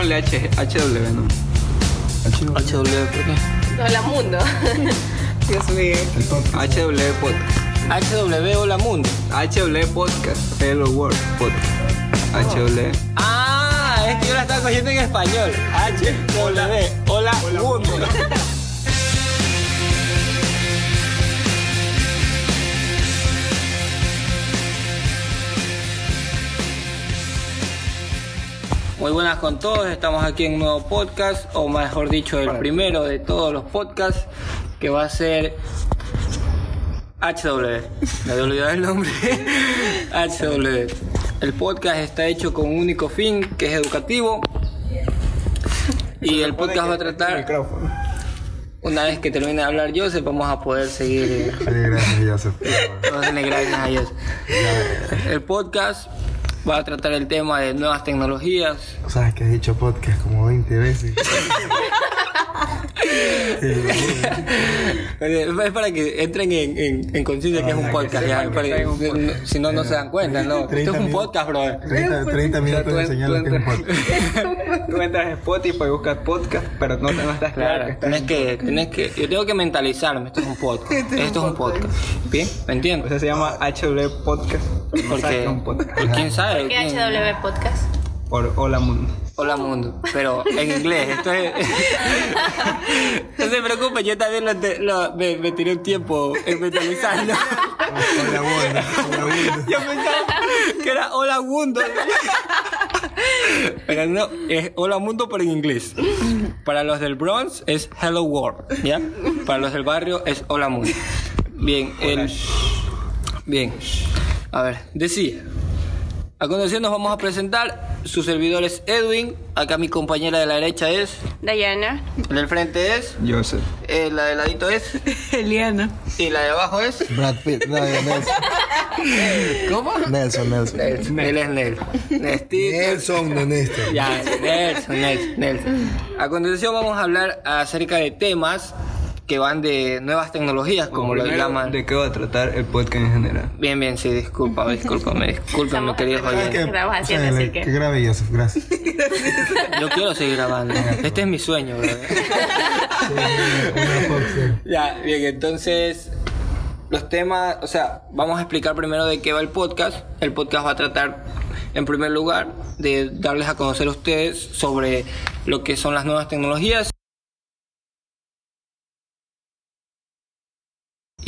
Pongámosle H, HW, ¿no? HW. HW, ¿por qué? Hola mundo. Dios mío. HW Podcast. HW Hola Mundo. HW Podcast. Hello World Podcast. HW. Ah, es que yo la estaba cogiendo en español. HW Hola, Mundo. Muy buenas con todos, estamos aquí en un nuevo podcast, o mejor dicho, el primero de todos los podcasts, que va a ser HW. Me había olvidado el nombre. HW. El podcast está hecho con un único fin, que es educativo. Y el podcast va a tratar, una vez que termine de hablar Joseph, vamos a poder seguir. Gracias, Joseph. Gracias a Joseph. El podcast va a tratar el tema de nuevas tecnologías, Sabes que has dicho podcast como 20 veces. Es para que entren en, en, en conciencia que es un podcast, ya, para que- no- si no, no se dan cuenta, ¿no? Esto es un 30 podcast, bro. 30, 30 minutos tú de señal tú que es un entras- podcast. Tú entras en Spotify y buscas podcast, pero no, no estás claro. Claro, que estás tenés en- que, tenés que, yo tengo que mentalizarme, esto es un podcast, esto es un podcast, ¿bien? ¿Me O entiendes? sea, se llama HW Podcast. Porque, un podcast. quién sabe, ¿Qué quién- HW Podcast? Por Hola Mundo. Hola mundo, pero en inglés, esto es, no se preocupe, yo también lo, te- lo- me, me tiré un tiempo en mentalizarlo. Hola, bueno. Hola, bueno. Yo pensaba que era hola mundo. Pero no, es hola mundo pero en inglés. Para los del Bronx es hello world, ¿ya? Para los del barrio es hola mundo. Bien, el... Bien. A ver, decía. A continuación nos vamos a presentar. Su servidor es Edwin. Acá mi compañera de la derecha es. Diana. La del frente es. Joseph. eh, la del ladito es. Eliana. Y la de abajo es. Brad Pitt. No, Nelson. ¿Cómo? Nelson, Nelson. Nelson. Él es Nelson. Nelson, no Néstor. Ya, Nelson, Nelson, Nelson. A continuación vamos a hablar acerca de temas que van de nuevas tecnologías, como lo llaman. ¿De qué va a tratar el podcast en general? Bien, bien, sí, disculpa, discúlpame, discúlpame, queridos oyentes. Estamos haciendo, así que- Qué grave, Joseph. Gracias. Yo quiero seguir grabando. Este es mi sueño, bro. Ya, bien, entonces los temas, o sea, vamos a explicar primero de qué va el podcast. El podcast va a tratar, en primer lugar, de darles a conocer a ustedes sobre lo que son las nuevas tecnologías.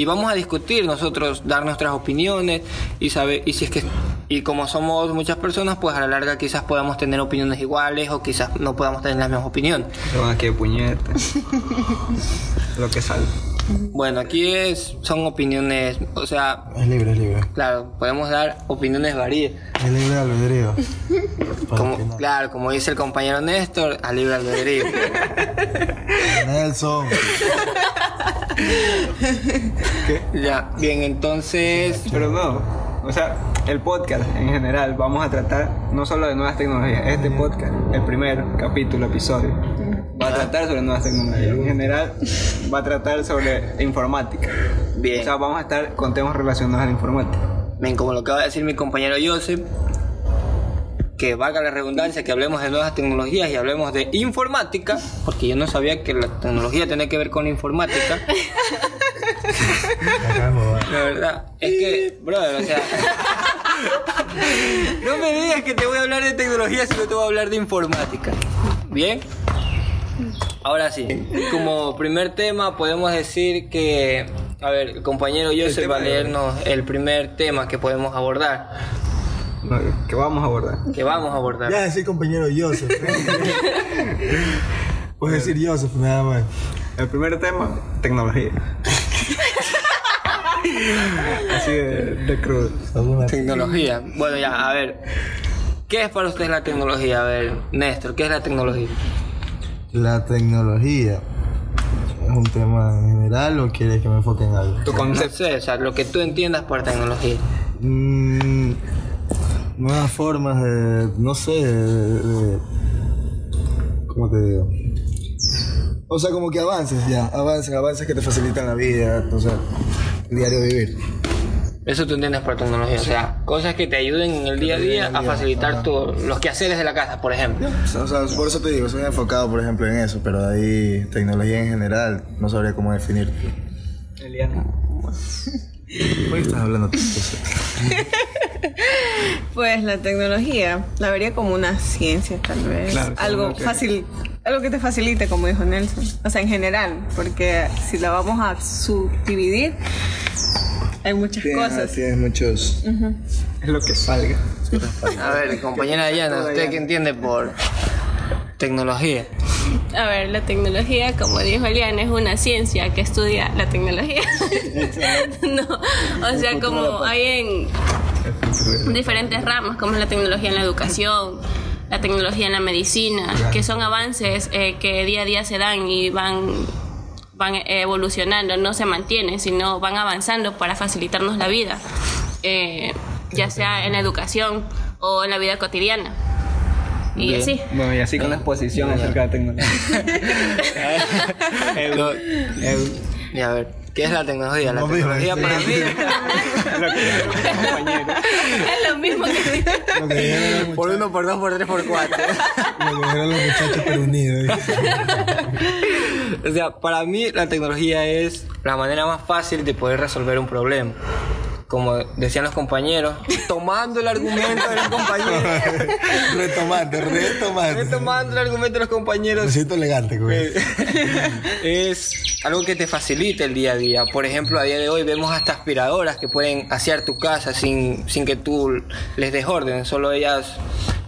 Y vamos a discutir nosotros, dar nuestras opiniones y saber, y si es que, y como somos muchas personas, pues a la larga quizás podamos tener opiniones iguales o quizás no podamos tener las mismas opiniones. Aquí de puñetas. Lo que salga. Bueno, aquí es, son opiniones, o sea, Es libre, es libre. Claro, podemos dar opiniones varias. Es libre albedrío. Como, que no- Claro, como dice el compañero Néstor, a libre albedrío. Nelson. Ya, bien, entonces. Pero no. O sea, el podcast en general, vamos a tratar no solo de nuevas tecnologías. Este podcast, el primer capítulo, episodio, va a tratar sobre nuevas tecnologías. En general, va a tratar sobre informática. Bien. O sea, vamos a estar con temas relacionados a la informática. Bien, como lo acaba de decir mi compañero Joseph, que valga la redundancia, que hablemos de nuevas tecnologías y hablemos de informática, porque yo no sabía que la tecnología tenía que ver con la informática. La verdad, es que, brother, o sea. no me digas que te voy a hablar de tecnología si no te voy a hablar de informática. ¿Bien? Ahora sí, como primer tema podemos decir que. A ver, el compañero Joseph va a leernos el primer tema que podemos abordar. No, que vamos a abordar. Que vamos a abordar. Ya decir compañero Joseph. Puedes decir Joseph nada más. El primer tema, tecnología. Así de, de crudo. Alguna- Tecnología. Bueno, ya, a ver. ¿Qué es para usted la tecnología? A ver, Néstor, ¿qué es la tecnología? La tecnología. ¿Es un tema en general o quieres que me enfoque en algo? Tu No concepto. sé, o sea, lo que tú entiendas por tecnología. Mm, nuevas formas de, no sé, de, de- ¿cómo te digo? O sea, como que avances ya, avances, avances que te facilitan la vida, o sea, el diario vivir. Eso tú entiendes por tecnología, o sea, cosas que te ayuden en el día a día a facilitar tu- los quehaceres de la casa, por ejemplo. O sea, por eso te digo, soy enfocado, por ejemplo, en eso, pero de ahí tecnología en general, no sabría cómo definir. Eliana. ¿Por qué estás hablando tú? Pues la tecnología la vería como una ciencia, tal vez. Claro, algo que- fácil, algo que te facilite, como dijo Nelson. O sea, en general, porque si la vamos a subdividir, hay muchas cosas. Tienes muchos... Es lo que salga. A ver, compañera Diana, ¿usted qué entiende por tecnología? A ver, la tecnología, como dijo Eliana, es una ciencia que estudia la tecnología. no, o sea, como hay en diferentes ramas, como es la tecnología en la educación, la tecnología en la medicina, que son avances eh, que día a día se dan y van van evolucionando, no se mantienen, sino van avanzando para facilitarnos la vida, eh, ya sea en la educación o en la vida cotidiana. Y así. Bueno, y así con la exposición acerca de tecnología. Edu, Edu. Y a ver, ¿qué es la tecnología? La No, tecnología para mí. Es lo mismo que Lo que por uno, por dos, por tres, por cuatro. Lo que los muchachos pero unidos. O sea, para mí la tecnología es la manera más fácil de poder resolver un problema. Como decían los compañeros, tomando el argumento de los compañeros. retomate, retomate. Tomando el argumento de los Me compañeros. siento elegante, güey. es algo que te facilita el día a día. Por ejemplo, a día de hoy vemos hasta aspiradoras que pueden asear tu casa sin, sin que tú les des orden. Solo ellas,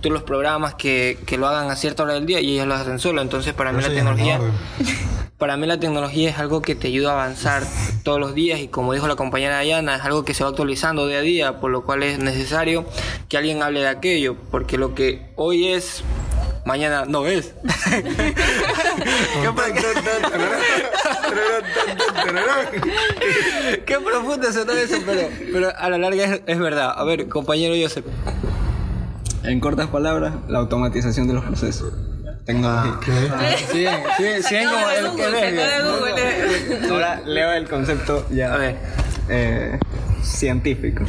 tú los programas que, que lo hagan a cierta hora del día y ellas lo hacen solo. Entonces, para mí la tecnología... Para mí la tecnología es algo que te ayuda a avanzar todos los días y como dijo la compañera Diana, es algo que se va actualizando día a día, por lo cual es necesario que alguien hable de aquello, porque lo que hoy es, mañana no es. ¿Qué, pro- Qué profundo sonó eso, pero, pero a la larga es, es verdad. A ver, compañero Joseph. En cortas palabras, la automatización de los procesos. Tecnología. Sí, sí, sí, como el que ve. Ahora leo el concepto ya A ver. eh, científico.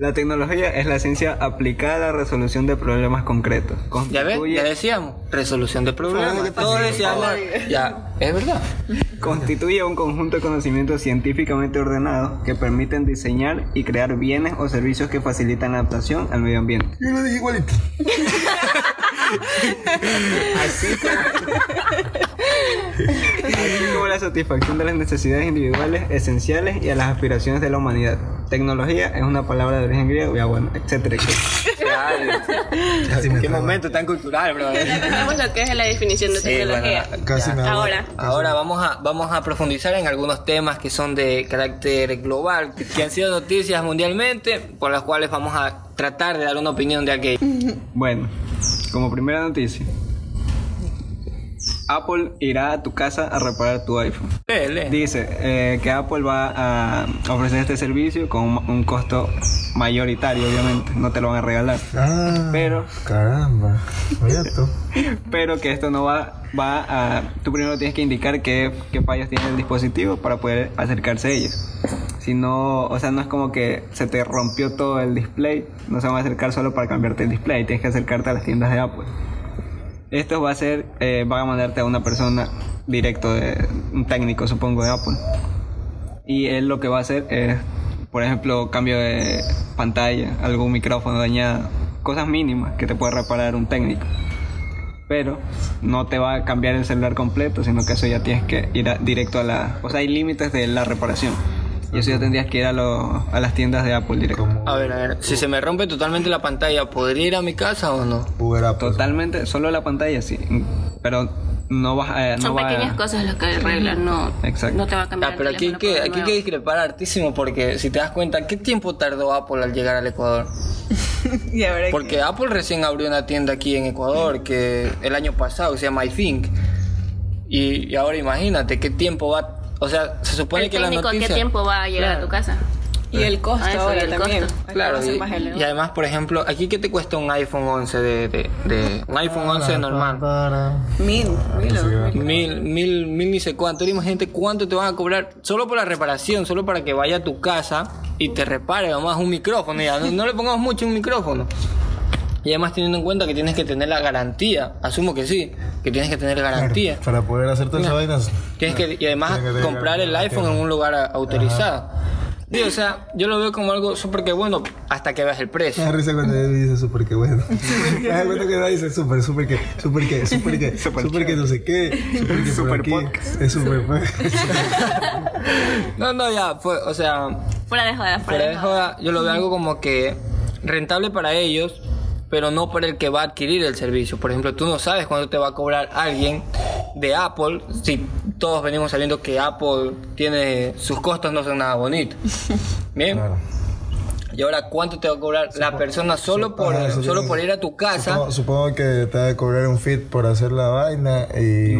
La tecnología es la ciencia aplicada a la resolución de problemas concretos. Ya ves, ya decíamos, resolución de problemas. Todos decíamos, ya, es verdad. Constituye un conjunto de conocimientos científicamente ordenados que permiten diseñar y crear bienes o servicios que facilitan la adaptación al medio ambiente. Yo lo dije igualito. Así como la satisfacción de las necesidades individuales esenciales y a las aspiraciones de la humanidad. Tecnología es una palabra de origen griego, ya bueno, etcétera, etcétera. Qué momento tan cultural, bro. Ya tenemos lo que es la definición de Sí, tecnología. bueno, Casi me Ahora, Ahora vamos a, vamos a profundizar en algunos temas que son de carácter global, que han sido noticias mundialmente, por las cuales vamos a tratar de dar una opinión de aquello. Bueno, como primera noticia, Apple irá a tu casa a reparar tu iPhone. Dice eh, que Apple va a ofrecer este servicio con un un costo mayoritario, obviamente, no te lo van a regalar. Ah, Pero, caramba. Mira tú. pero que esto no va, va a... Tú primero tienes que indicar qué, qué fallos tiene el dispositivo para poder acercarse a ellos. Si no, o sea, no es como que se te rompió todo el display, no se van a acercar solo para cambiarte el display, tienes que acercarte a las tiendas de Apple. Esto va a ser, eh, a mandarte a una persona directo, de, un técnico supongo de Apple. Y él lo que va a hacer es, por ejemplo, cambio de pantalla, algún micrófono dañado, cosas mínimas que te puede reparar un técnico. Pero no te va a cambiar el celular completo, sino que eso ya tienes que ir directo a la... O sea, hay límites de la reparación. Y eso ya tendrías que ir a, lo- a las tiendas de Apple directo. A ver, a ver, si se me rompe totalmente la pantalla, ¿podría ir a mi casa o no? Uber Apple. Totalmente, solo la pantalla sí. Pero no vas a... no son va a- pequeñas cosas las que arreglan, no, Exacto. no te va a cambiar. Ah, el pero aquí hay, que, aquí hay que discrepar hartísimo porque si te das cuenta, ¿qué tiempo tardó Apple al llegar al Ecuador? Y ahora que- Porque Apple recién abrió una tienda aquí en Ecuador que el año pasado que se llama iThink. Y, y ahora imagínate qué tiempo va. O sea, se supone el que la técnico, noticia. ¿qué tiempo va a llegar a tu casa? y el costo Ah, eso, ahora y el también. costo. Claro, y, además, por ejemplo, aquí qué te cuesta un iPhone 11 de, de, de- un iPhone 11 normal. Mil, mil, o- Mil, mil, mil ni sé cuánto. Imagínate cuánto te van a cobrar solo por la reparación, solo para que vaya a tu casa y te repare nomás un micrófono. Ya, no, no le pongamos mucho un micrófono. Y además teniendo en cuenta que tienes que tener la garantía, asumo que sí, que tienes que tener garantía. Para poder hacer todas esas vainas. Tienes que, y además Tienes que comprar el iPhone en un lugar autorizado. Digo, o sea, yo lo veo como algo súper que bueno hasta que veas el Me precio. da risa cuando él dice súper que bueno. Me da cuenta que no dice súper, súper que, súper que, súper que, súper que no sé qué, súper que aquí. podcast. Es súper. No, no, ya, fue, o sea, Fuera de joda, fuera, fuera de joda, yo lo veo algo como que rentable para ellos, pero no para el que va a adquirir el servicio. Por ejemplo, tú no sabes cuándo te va a cobrar alguien de Apple, si todos venimos sabiendo que Apple tiene sus costos no son nada bonitos. Bien. Claro. Y ahora, ¿cuánto te va a cobrar la persona solo por, Ah, eso solo por ir a tu casa? Supongo, supongo que te va a cobrar un fit por hacer la vaina y,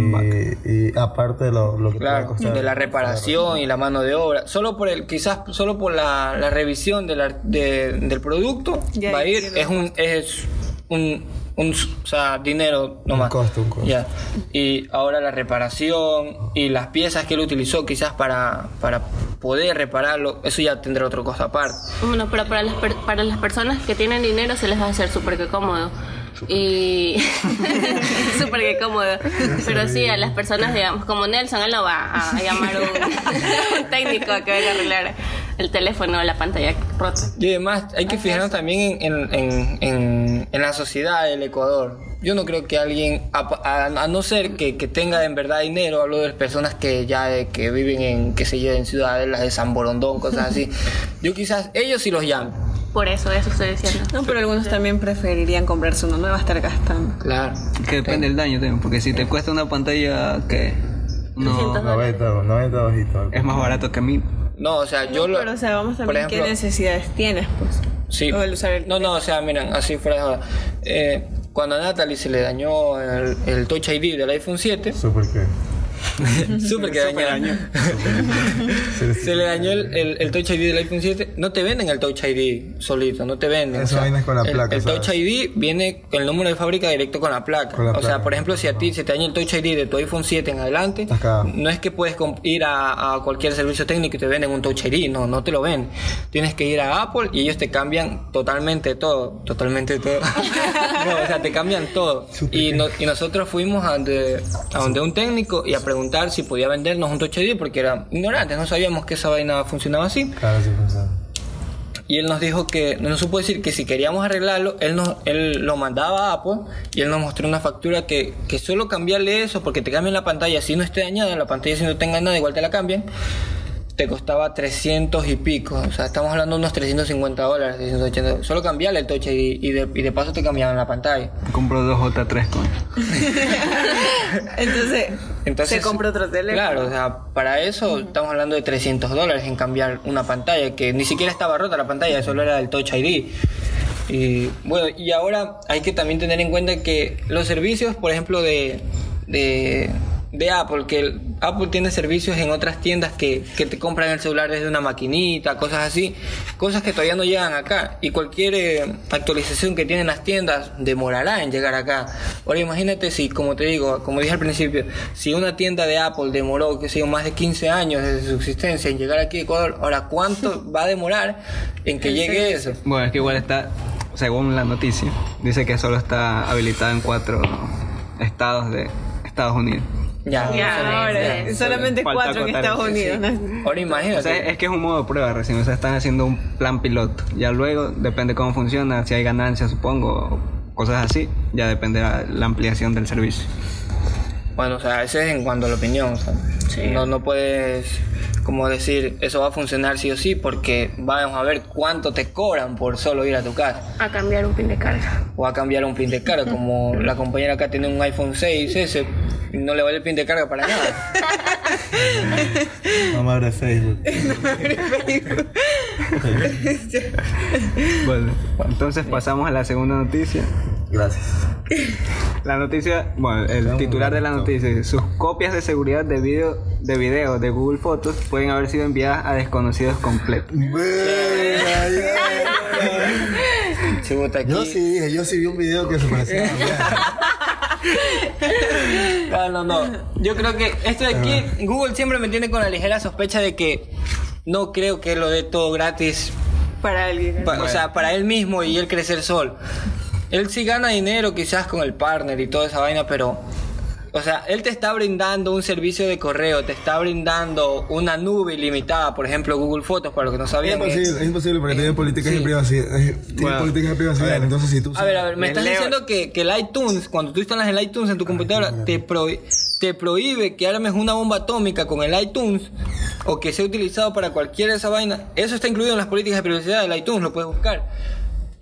y aparte de lo, lo que te va a Claro, costar. de la reparación y la mano de obra. Solo por el, quizás solo por la, la revisión de la- de- del producto Ya, va a ir, es un, es un, un, o sea, dinero nomás. costo, un costo. Ya. Y ahora la reparación y las piezas que él utilizó quizás para, para poder repararlo, eso ya tendrá otro costo aparte. Bueno, pero para las, per- para las personas que tienen dinero se les va a hacer súper que cómodo. Y súper que cómodo. Pero sí, a las personas, digamos, como Nelson, él no va a llamar un, un técnico a que venga a arreglar el teléfono o la pantalla rota. Y además hay que fijarnos también en, en, en- en- en la sociedad del Ecuador. Yo no creo que alguien, a, a- a no ser que, que tenga en verdad dinero, hablo de las personas que ya eh, que viven en, que se en ciudades, las de San Borondón, cosas así. Yo quizás, ellos sí los llaman. Por eso, eso estoy diciendo. No, pero algunos también preferirían comprarse uno nuevo a estar gastando. Claro. Que depende del daño también, porque si te cuesta una pantalla que no 300 90, 90 bajito. es más barato que a mí. No, o sea, yo No, lo... pero o sea, vamos también ejemplo- qué necesidades tienes, pues. Sí. O el usar el No, no, o sea, miren, así fuera de joda. Eh, cuando a Natalie se le dañó el, el Touch ID del iPhone 7, Súper que. súper que dañó. se le dañó el, el, el Touch ID del iPhone 7. No te venden el Touch ID solito, no te venden. Esa vaina es con la el- placa, El, ¿sabes? Touch ID viene con el número de fábrica directo con la placa. Con la o sea, por ejemplo, si a ti se te daña el Touch ID de tu iPhone 7 en adelante, no es que puedes ir a, a cualquier servicio técnico y te venden un Touch ID, no, no te lo ven. Tienes que ir a Apple y ellos te cambian totalmente todo, totalmente todo. no, o sea, te cambian todo. Y, no- y nosotros fuimos a donde, a donde un técnico y a preguntar si podía vendernos un Touch ID porque eran ignorantes, no sabíamos que esa vaina funcionaba así. Claro, sí funciona. Y él nos dijo que, nos supo decir que si queríamos arreglarlo, él, nos, él lo mandaba a Apple y él nos mostró una factura que, que solo cambiarle eso, porque te cambian la pantalla, si no esté dañada, la pantalla si no tenga nada, igual te la cambian, te costaba 300 y pico. O sea, estamos hablando de unos 350 dólares, 380. Solo cambiarle el touch y, y, de, y de paso te cambiaban la pantalla. Compro dos J3 con. Entonces, Entonces, se compra otro teléfono. Claro, o sea, para eso estamos hablando de 300 dólares en cambiar una pantalla, que ni siquiera estaba rota la pantalla, solo era el Touch ID. Y bueno, y ahora hay que también tener en cuenta que los servicios, por ejemplo, de, de, de Apple, que Apple tiene servicios en otras tiendas que, que te compran el celular desde una maquinita, cosas así, cosas que todavía no llegan acá. Y cualquier eh, actualización que tienen las tiendas demorará en llegar acá. Ahora imagínate si, como te digo, como dije al principio, si una tienda de Apple demoró, que sé yo, más de 15 años desde su existencia en llegar aquí a Ecuador, ahora ¿cuánto va a demorar en que llegue eso? Bueno, es que igual está, según la noticia, dice que solo está habilitado en cuatro estados de Estados Unidos. Ya, Ya, ahora, ya, solamente Falta cuatro en Estados sí, Unidos. solo- ¿no? Ahora O imagínate. sea, es que es un modo de prueba recién, o sea, están haciendo un plan piloto. Ya luego, depende cómo funciona, si hay ganancias, supongo, o cosas así, ya dependerá la ampliación del servicio. Bueno, o sea, ese es en cuanto a la opinión. o sea, no, no puedes como decir eso va a funcionar sí o sí porque vamos a ver cuánto te cobran por solo ir a tu casa A cambiar un pin de carga. o a cambiar un pin de carga como la compañera acá tiene un iPhone 6 ese y no le vale el pin de carga para nada No me abre Facebook. Bueno, entonces pasamos a la segunda noticia. Gracias. La noticia, bueno, el titular de la noticia dice, sus copias de seguridad de video, de video de Google Fotos pueden haber sido enviadas a desconocidos completos. Yo sí dije, yo sí vi un video que se parecía a No, no, no. Yo creo que esto de aquí, Google siempre me tiene con la ligera sospecha de que no creo que lo dé todo gratis Para alguien. Pa- O sea, para él mismo y él crecer solo. Él sí gana dinero quizás con el partner y toda esa vaina, pero... O sea, él te está brindando un servicio de correo, te está brindando una nube ilimitada, por ejemplo Google Fotos, para los que no Es sabían. que- imposible, es imposible porque tiene políticas Sí. de privacidad. eh, Tiene Bueno, políticas de privacidad. Entonces, si tú. A ver, a ver, me estás leo- diciendo que, que el iTunes, cuando tú instalas el iTunes en tu computadora, te, prohí- te prohíbe que armes una bomba atómica con el iTunes o que sea utilizado para cualquier de esa vaina. Eso está incluido en las políticas de privacidad del iTunes, lo puedes buscar.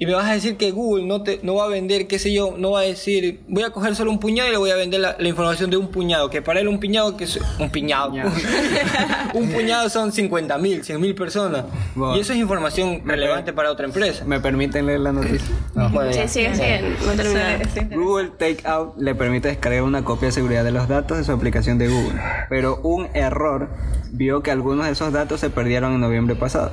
Y me vas a decir que Google no te no va a vender, qué sé yo, no va a decir, voy a coger solo un puñado y le voy a vender la, la información de un puñado, que para él un puñado que es un piñado. Puñado. un puñado son 50 mil, 100 mil personas. Bueno. Y eso es información relevante para otra empresa. ¿Me permiten leer la noticia? Bueno, Sí, ya. sigue, sigue. No he terminado. Sí, sí. Google Takeout le permite descargar una copia de seguridad de los datos de su aplicación de Google, pero un error vio que algunos de esos datos se perdieron en noviembre pasado,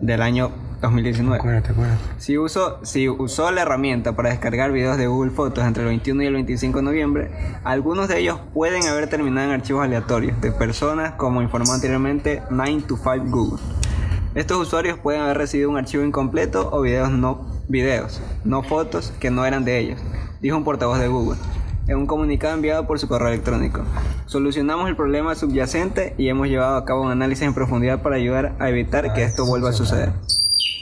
del año 2019. Acuérdate, acuérdate. Si, uso, si usó la herramienta para descargar videos de Google Fotos entre el 21 y el 25 de noviembre, algunos de ellos pueden haber terminado en archivos aleatorios de personas, como informó anteriormente 9to5 Google. Estos usuarios pueden haber recibido un archivo incompleto o videos no, videos, no fotos que no eran de ellos, dijo un portavoz de Google en un comunicado enviado por su correo electrónico. Solucionamos el problema subyacente y hemos llevado a cabo un análisis en profundidad para ayudar a evitar que esto vuelva a suceder.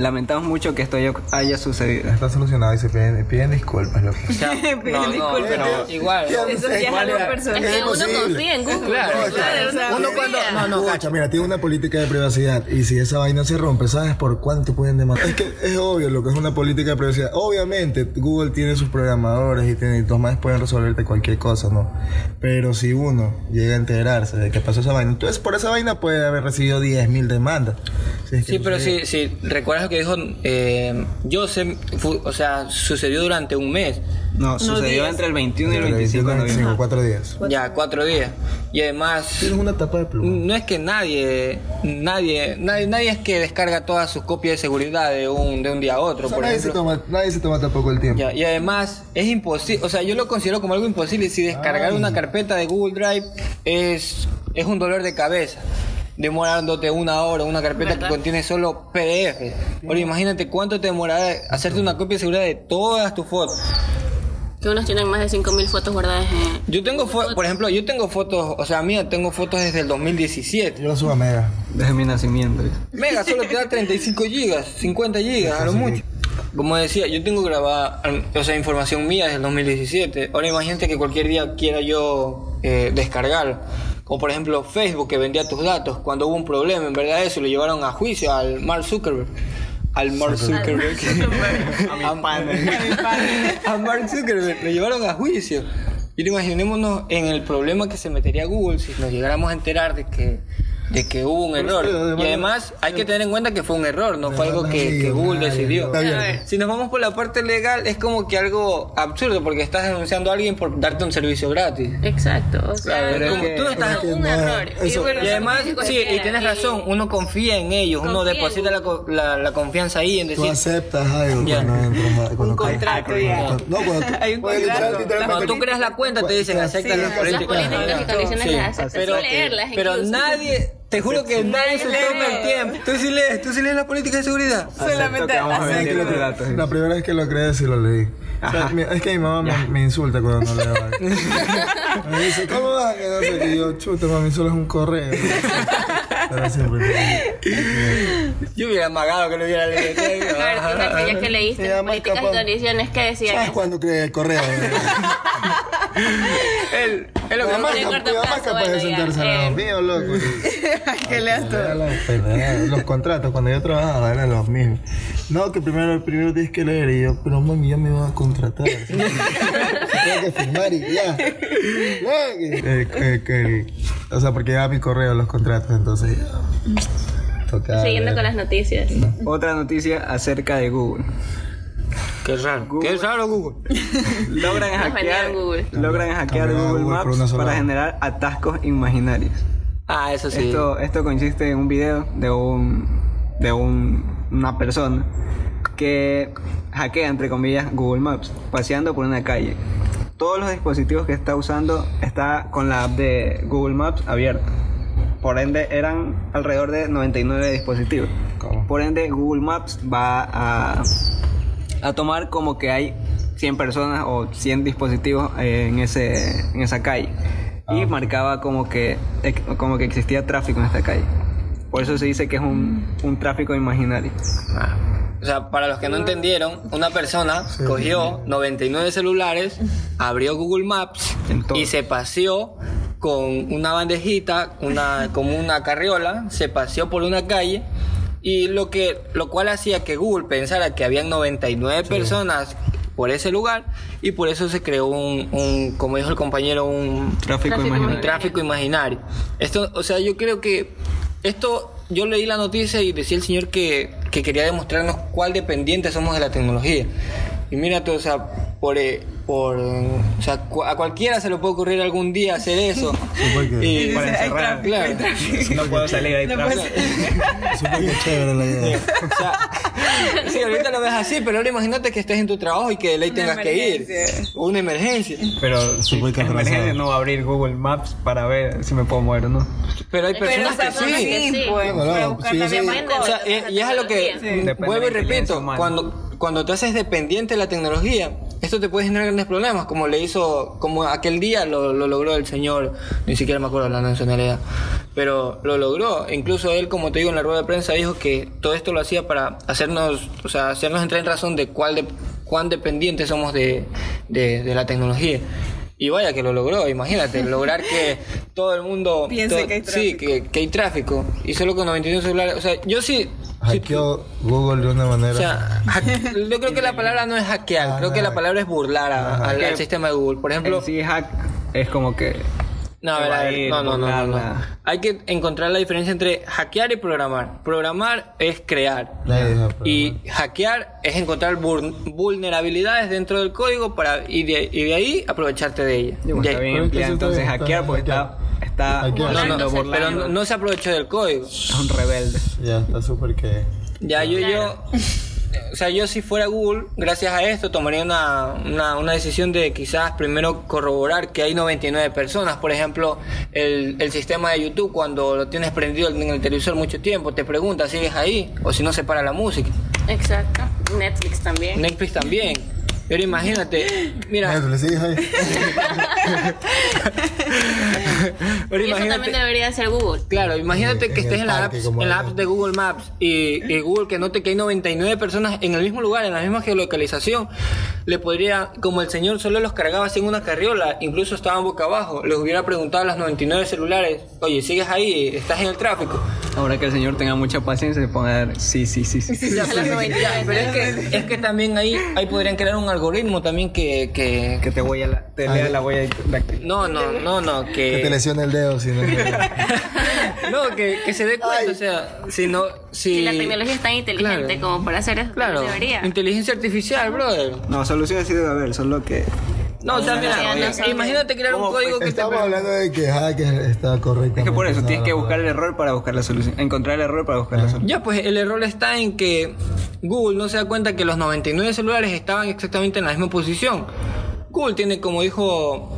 Lamentamos mucho que esto haya, haya sucedido. Está solucionado y se piden, piden disculpas, loco. O sea, no, no, Disculpe. pero igual. Eso ya es algo personal. Es que uno confía en Google. Claro, Uno cuando. No, no, Escucha, mira, tiene una política de privacidad y si esa vaina se rompe, ¿sabes por cuánto pueden demandar? Es que es obvio lo que es una política de privacidad. Obviamente, Google tiene sus programadores y, tiene, y los más pueden resolverte cualquier cosa, ¿no? Pero si uno llega a enterarse de que pasó esa vaina, entonces por esa vaina puede haber recibido 10.000 demandas. Si es que Sí, pero sí, sí, recuerdas que dijo eh, Joseph, fu- o sea, sucedió durante un mes, No, sucedió entre el 21 y el Entre 25 de 25, noviembre. cuatro días. ya cuatro días. Y además, Tienes una tapa de pluma. no es que nadie, nadie, nadie, nadie es que descarga todas sus copias de seguridad de un, de un día a otro, O sea, por nadie, se ejemplo. toma, nadie se toma tampoco el tiempo. Ya, y además es imposible, o sea, yo lo considero como algo imposible. Si descargar Ay. una carpeta de Google Drive es, es un dolor de cabeza. Demorándote una hora una carpeta ¿Verdad? que contiene solo PDF. Ahora imagínate cuánto te demorará hacerte una copia de seguridad de todas tus fotos. Que unos tienen más de 5.000 fotos guardadas en... Yo tengo, fo- por ejemplo, yo tengo fotos, o sea, mía, tengo fotos desde el 2017. Yo lo subo a Mega. Desde mi nacimiento. Mega solo te da 35 gigas, 50 gigas, a lo mucho. Como decía, yo tengo grabada, o sea, información mía desde el 2017. Ahora imagínate que cualquier día quiera yo eh, descargar. Como por ejemplo Facebook que vendía tus datos. Cuando hubo un problema, en verdad eso, lo llevaron a juicio al Mark Zuckerberg. Al Mark Zuckerberg. a mi a Mark Zuckerberg. Lo llevaron a juicio. Y imaginémonos en el problema que se metería Google si nos llegáramos a enterar de que, de que hubo un error. Y además hay que tener en cuenta que fue un error, no fue algo que, que Google decidió. Si nos vamos por la parte legal, es como que algo absurdo porque estás denunciando a alguien por darte un servicio gratis. Exacto, o sea, Claro, es como como- tú estás- un no, error. eso- bueno, Y además, sí, y tienes razón, uno confía en ellos, uno Confía deposita la, co- la, la confianza ahí en Tú decir, aceptas algo Ya. cuando entras cuando Un contrato ya. No, cuando tú, Hay un contrato. cuando tú creas la cuenta te dicen acepta Sí, las las Las políticas. políticas y condiciones Sí, las aceptas, pero, nadie, te juro que nadie se toma el tiempo. Tú sí lees, tú sí lees la política de seguridad. Solamente la primera vez que lo creé sí lo leí. O sea, mi- es que mi mamá me, me insulta cuando no leo algo. Me dice, ¿cómo va? Que no sé. Y yo, chuta, mami, solo es un correo. Yo hubiera amagado que lo hubiera leído. A ver, fíjate, ya que leíste llama políticas y capaz- condiciones que decía ¿Sabes cuándo creé el correo? Él, es lo que es plazo, capaz de sentarse al lado eh. mío, loco. que leas pendeja. Los contratos, cuando yo trabajaba, eran los mismos. No, que primero, primero tienes que leer. Y yo, pero mami, ya me van a contratar. Tengo que firmar y ya. Eh, eh, o sea, porque ya mi correo los contratos, entonces siguiendo con las noticias. Otra noticia acerca de Google. Qué raro. Qué raro Google. Logran hackear, Google. logran hackear Google Google Maps para generar atascos imaginarios. Ah, eso sí. Esto, esto consiste en un video de un de un- una persona que hackea entre comillas Google Maps paseando por una calle. Todos los dispositivos que está usando está con la app de Google Maps abierta. Por ende eran alrededor de 99 dispositivos. ¿Cómo? Por ende Google Maps va a, a tomar como que hay 100 personas o 100 dispositivos eh, en, ese, en esa calle. Y marcaba como que, ex- como que existía tráfico en esta calle. Por eso se dice que es un, un tráfico imaginario. Ah. O sea, para los que no entendieron, una persona cogió 99 celulares, abrió Google Maps y se paseó con una bandejita, una, como una carriola, se paseó por una calle y lo que lo cual hacía que Google pensara que habían 99 personas por ese lugar y por eso se creó un, un como dijo el compañero, un Tráfico, Tráfico imaginario. un tráfico imaginario. Esto, o sea, yo creo que esto, yo leí la noticia y decía el señor que, que quería demostrarnos cuál dependientes somos de la tecnología. Y mira tú, o sea, por, eh, por, eh, o sea, cu- a cualquiera se le puede ocurrir algún día hacer eso. Y, Para Hay encerrar. hay Claro. No puedo salir ahí No tráfico. Súper chévere la idea. o sea, sí, ahorita lo ves así, pero ahora imagínate que estés en tu trabajo y que de ley tengas que ir. Una emergencia. Pero Súper en emergencia no va a abrir Google Maps para ver si me puedo mover o no. Pero hay Pero personas que sí. que sí. pues, no, sí, sí. O sea, y, y es a lo que Sí. Vuelvo y repito, cuando, cuando te haces dependiente de la tecnología, esto te puede generar grandes problemas, como le hizo, como aquel día lo, lo logró el señor, ni siquiera me acuerdo la nacionalidad, pero lo logró. Incluso él, como te digo, en la rueda de prensa dijo que todo esto lo hacía para hacernos, o sea, hacernos entrar en razón de cuál de, cuán dependientes somos de, de, de la tecnología. Y vaya que lo logró, imagínate, lograr que todo el mundo Piense to- que hay Sí, que, que hay tráfico. Y solo con 99 celulares. O sea, yo sí. sí- Hackeó Google de una manera. o sea, yo creo que la palabra no es hackear, creo que la palabra es burlar a- al, al sistema de Google. Por ejemplo, En sí, hack es como que. No, a ver, a ver, no, no, no, no. Hay que encontrar la diferencia entre hackear y programar. Programar es crear. Y hackear es encontrar vul- vulnerabilidades dentro del código para y de, y de ahí aprovecharte de ellas. Está bien entonces hackear porque bien. está, está burlando, pero no se aprovechó del código. Es un rebelde. Ya está súper que. Ya, yo, yo, o sea, yo si fuera Google, gracias a esto tomaría una, una, una decisión de quizás primero corroborar que hay 99 personas. Por ejemplo, el, el sistema de YouTube, cuando lo tienes prendido en el televisor mucho tiempo, te pregunta, ¿sigues ahí? O si no, se para la música. Exacto. Netflix también. Netflix también. Pero imagínate, mira, pero y eso también debería ser Google. Claro, imagínate Sí, que en estés en la en apps de Google Maps y, y Google que note que hay 99 personas en el mismo lugar, en la misma geolocalización. Le podría, como el señor solo los cargaba así en una carriola, incluso estaban boca abajo, les hubiera preguntado a los 99 celulares, oye, ¿sigues ahí? ¿Estás en el tráfico? Ahora que el señor tenga mucha paciencia se ponga a dar sí, sí, sí, sí. Ya, pero es que, es que también ahí, ahí podrían crear un algoritmo también que... que, Que te voy a la, te lea la huella dactilar. no, no, no, no, Que te que... lesione el dedo si no. No, que, que se dé cuenta, o sea, si no... Si, Si la tecnología es tan inteligente Claro. como para hacer eso, Claro, debería. inteligencia artificial, brother. No, soluciones sí debe haber, solo que. No, o sea, mira, no, no, no. imagínate crear un código que te Estamos permita- hablando de que hacker está correcto. Es que por eso tienes que buscar el error para buscar la solución. Encontrar el error para buscar la solución. Ya, pues el error está en que Google no se da cuenta que los 99 celulares estaban exactamente en la misma posición. Google tiene, como dijo,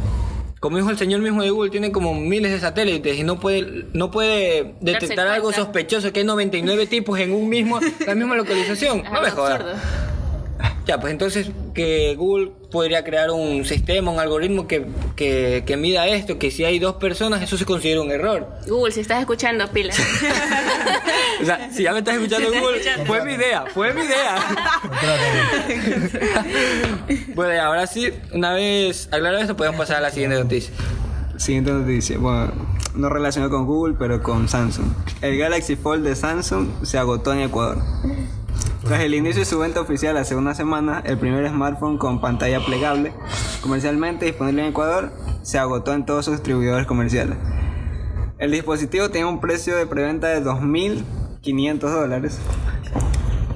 como dijo el señor mismo de Google, tiene como miles de satélites y no puede, no puede detectar algo sospechoso que hay 99 tipos en un mismo, la misma localización. No me jodas. Ya, pues entonces que Google podría crear un sistema, un algoritmo que, que, que mida esto, que si hay dos personas eso se considera un error. Google, si estás escuchando, pila. O sea, si ya me estás escuchando Google, fue mi idea, fue mi idea. bueno, y ahora sí, una vez aclarado esto, podemos pasar a la siguiente noticia. Siguiente noticia. Bueno, no relacionado con Google, pero con Samsung. El Galaxy Fold de Samsung se agotó en Ecuador. Tras el inicio de su venta oficial hace una semana, el primer smartphone con pantalla plegable comercialmente disponible en Ecuador se agotó en todos sus distribuidores comerciales. El dispositivo tenía un precio de preventa de 2.500 dólares,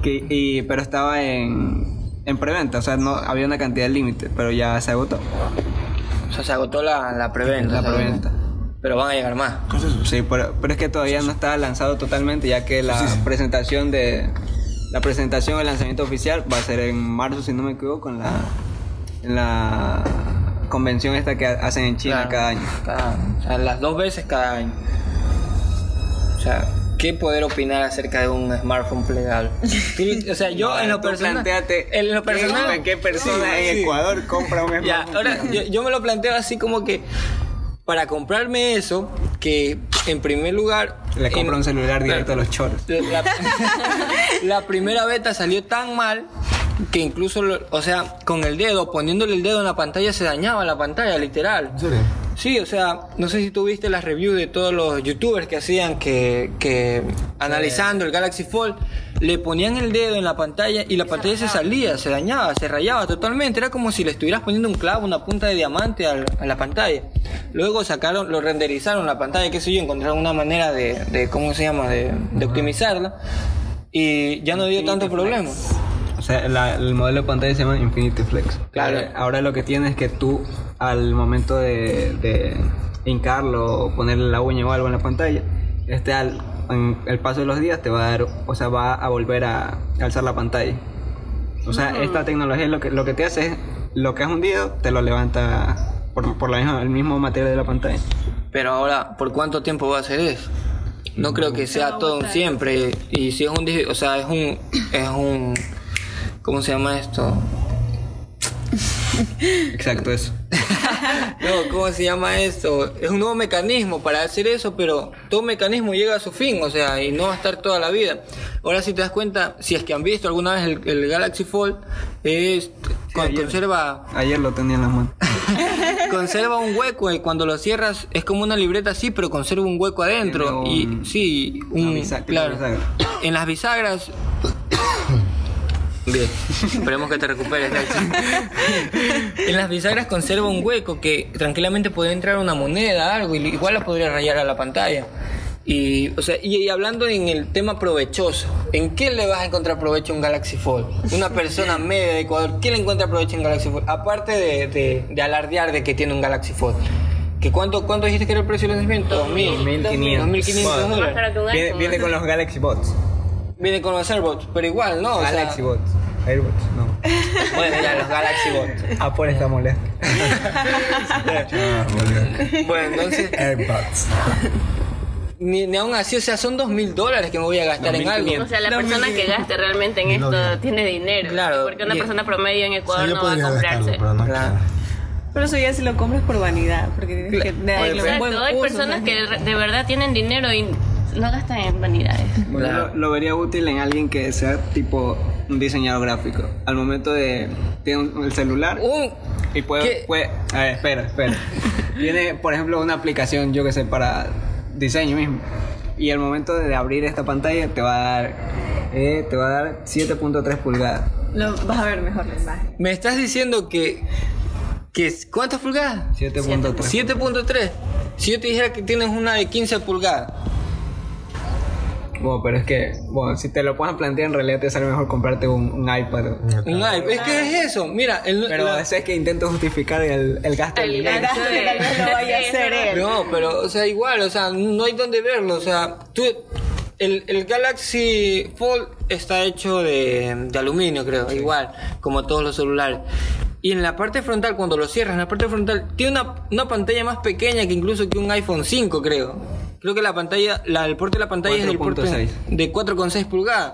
que- y- pero estaba en, en preventa, o sea, no había una cantidad límite, pero ya se agotó. O sea, se agotó la, la preventa. La preventa. Pero van a llegar más. Sí, pero, pero es que todavía no está lanzado totalmente, ya que la presentación de la presentación, el lanzamiento oficial va a ser en marzo, si no me equivoco, en la en la convención esta que hacen en China Claro, cada año. cada- o sea, las dos veces cada año. O sea, ¿qué poder opinar acerca de un smartphone plegable? O sea, yo en lo plantéate En lo personal... ¿qué, qué persona Sí, en sí. Ecuador compra un Ya, smartphone? ahora yo, yo me lo planteo así como que para comprarme eso, que en primer lugar... Le compra en- un celular directo a los choros. la, la primera beta salió tan mal que incluso, lo- o sea, con el dedo, poniéndole el dedo en la pantalla se dañaba la pantalla, literal. ¿En serio? Sí, o sea, no sé si tú viste las reviews de todos los youtubers que hacían que, que analizando el Galaxy Fold, le ponían el dedo en la pantalla y la pantalla se salía, se dañaba, se rayaba totalmente. Era como si le estuvieras poniendo un clavo, una punta de diamante al- a la pantalla. Luego sacaron, lo renderizaron la pantalla, qué sé yo, encontraron una manera de, de ¿cómo se llama?, de, de optimizarla y ya no dio tanto problema. O sea, la- el modelo de pantalla se llama Infinity Flex. Claro. Ahora, ahora lo que tienes es que tú, al momento de, de hincarlo o ponerle la uña o algo en la pantalla, este al en el paso de los días te va a dar, o sea, va a volver a alzar la pantalla. O sea, esta tecnología lo que, lo que te hace es, lo que has hundido, te lo levanta por, por la misma, el mismo material de la pantalla. Pero ahora, ¿por cuánto tiempo va a ser eso? No creo que sea todo un siempre. Y si es un, o sea, es un, es un, ¿cómo se llama esto? Exacto, eso. No, ¿cómo se llama esto? Es un nuevo mecanismo para hacer eso, pero todo mecanismo llega a su fin, o sea, y no va a estar toda la vida. Ahora si te das cuenta, si es que han visto alguna vez el, el Galaxy Fold, es, con- ayer. conserva Ayer lo tenía en las manos. conserva un hueco y cuando lo cierras es como una libreta así, pero conserva un hueco adentro. Un- y sí, un, una bisa- tipo claro. bisagra. En las bisagras. Bien, esperemos que te recuperes. En las bisagras conserva un hueco que tranquilamente podría entrar una moneda, algo, y igual la podría rayar a la pantalla. Y, o sea, y, y hablando en el tema provechoso, ¿en qué le vas a encontrar provecho a un Galaxy Fold? Una persona media de Ecuador, ¿qué le encuentra provecho en Galaxy Fold? Aparte de, de, de alardear de que tiene un Galaxy Fold. ¿Que cuánto, ¿Cuánto dijiste que era el precio del lanzamiento? 2000. 1500. 2500 Bueno, dólares. Viene, viene con los Galaxy Bots. Viene con los AirBots, pero igual, ¿no? O sea, Galaxy Bots. Airbots, no. bueno, ya los Galaxy Bots. Apple está molesto. Bueno, entonces, AirPods. ni, ni aún así, o sea, son dos mil dólares que me voy a gastar en algo. O sea, la persona que gaste realmente en esto tiene dinero. Claro, Porque una y- persona promedio en O Ecuador yo no va a podría gastarlo, comprarse. pero no Claro. quiero. Pero eso ya si lo compras por vanidad, porque tienes que darle un Exacto, buen hay uso, personas ¿no? que de de verdad tienen dinero y no gastan en vanidades. Bueno, Claro. lo, lo vería útil en alguien que sea tipo un diseñador gráfico. Al momento de. Tiene un- el celular Un, y puede. Puede a ver, espera, espera. tiene, por ejemplo, una aplicación, yo que sé, para diseño mismo. Y al momento de abrir esta pantalla te va a dar. eh, te va a dar 7.3 pulgadas. Lo vas a ver mejor la imagen. me estás diciendo que, que ¿cuántas pulgadas? 7.3. 7.3. Si yo te dijera que tienes una de 15 pulgadas. Bueno, pero es que, bueno, si te lo puedes plantear, en realidad te sale mejor comprarte un, un iPad. Un iPad. Es que es eso. Mira, el, Pero la- es que intento justificar el, el gasto del El dinero. gasto que tal vez lo vaya a hacer él. No, pero, o sea, igual, o sea, no hay donde verlo. O sea, tú, el, el Galaxy Fold está hecho de, de aluminio, creo, igual, como todos los celulares. Y en la parte frontal, cuando lo cierras, en la parte frontal, tiene una, una pantalla más pequeña que incluso que un iPhone 5, creo. Creo que la pantalla, la, el porte de la pantalla es del porte 4.6. de 4,6 pulgadas.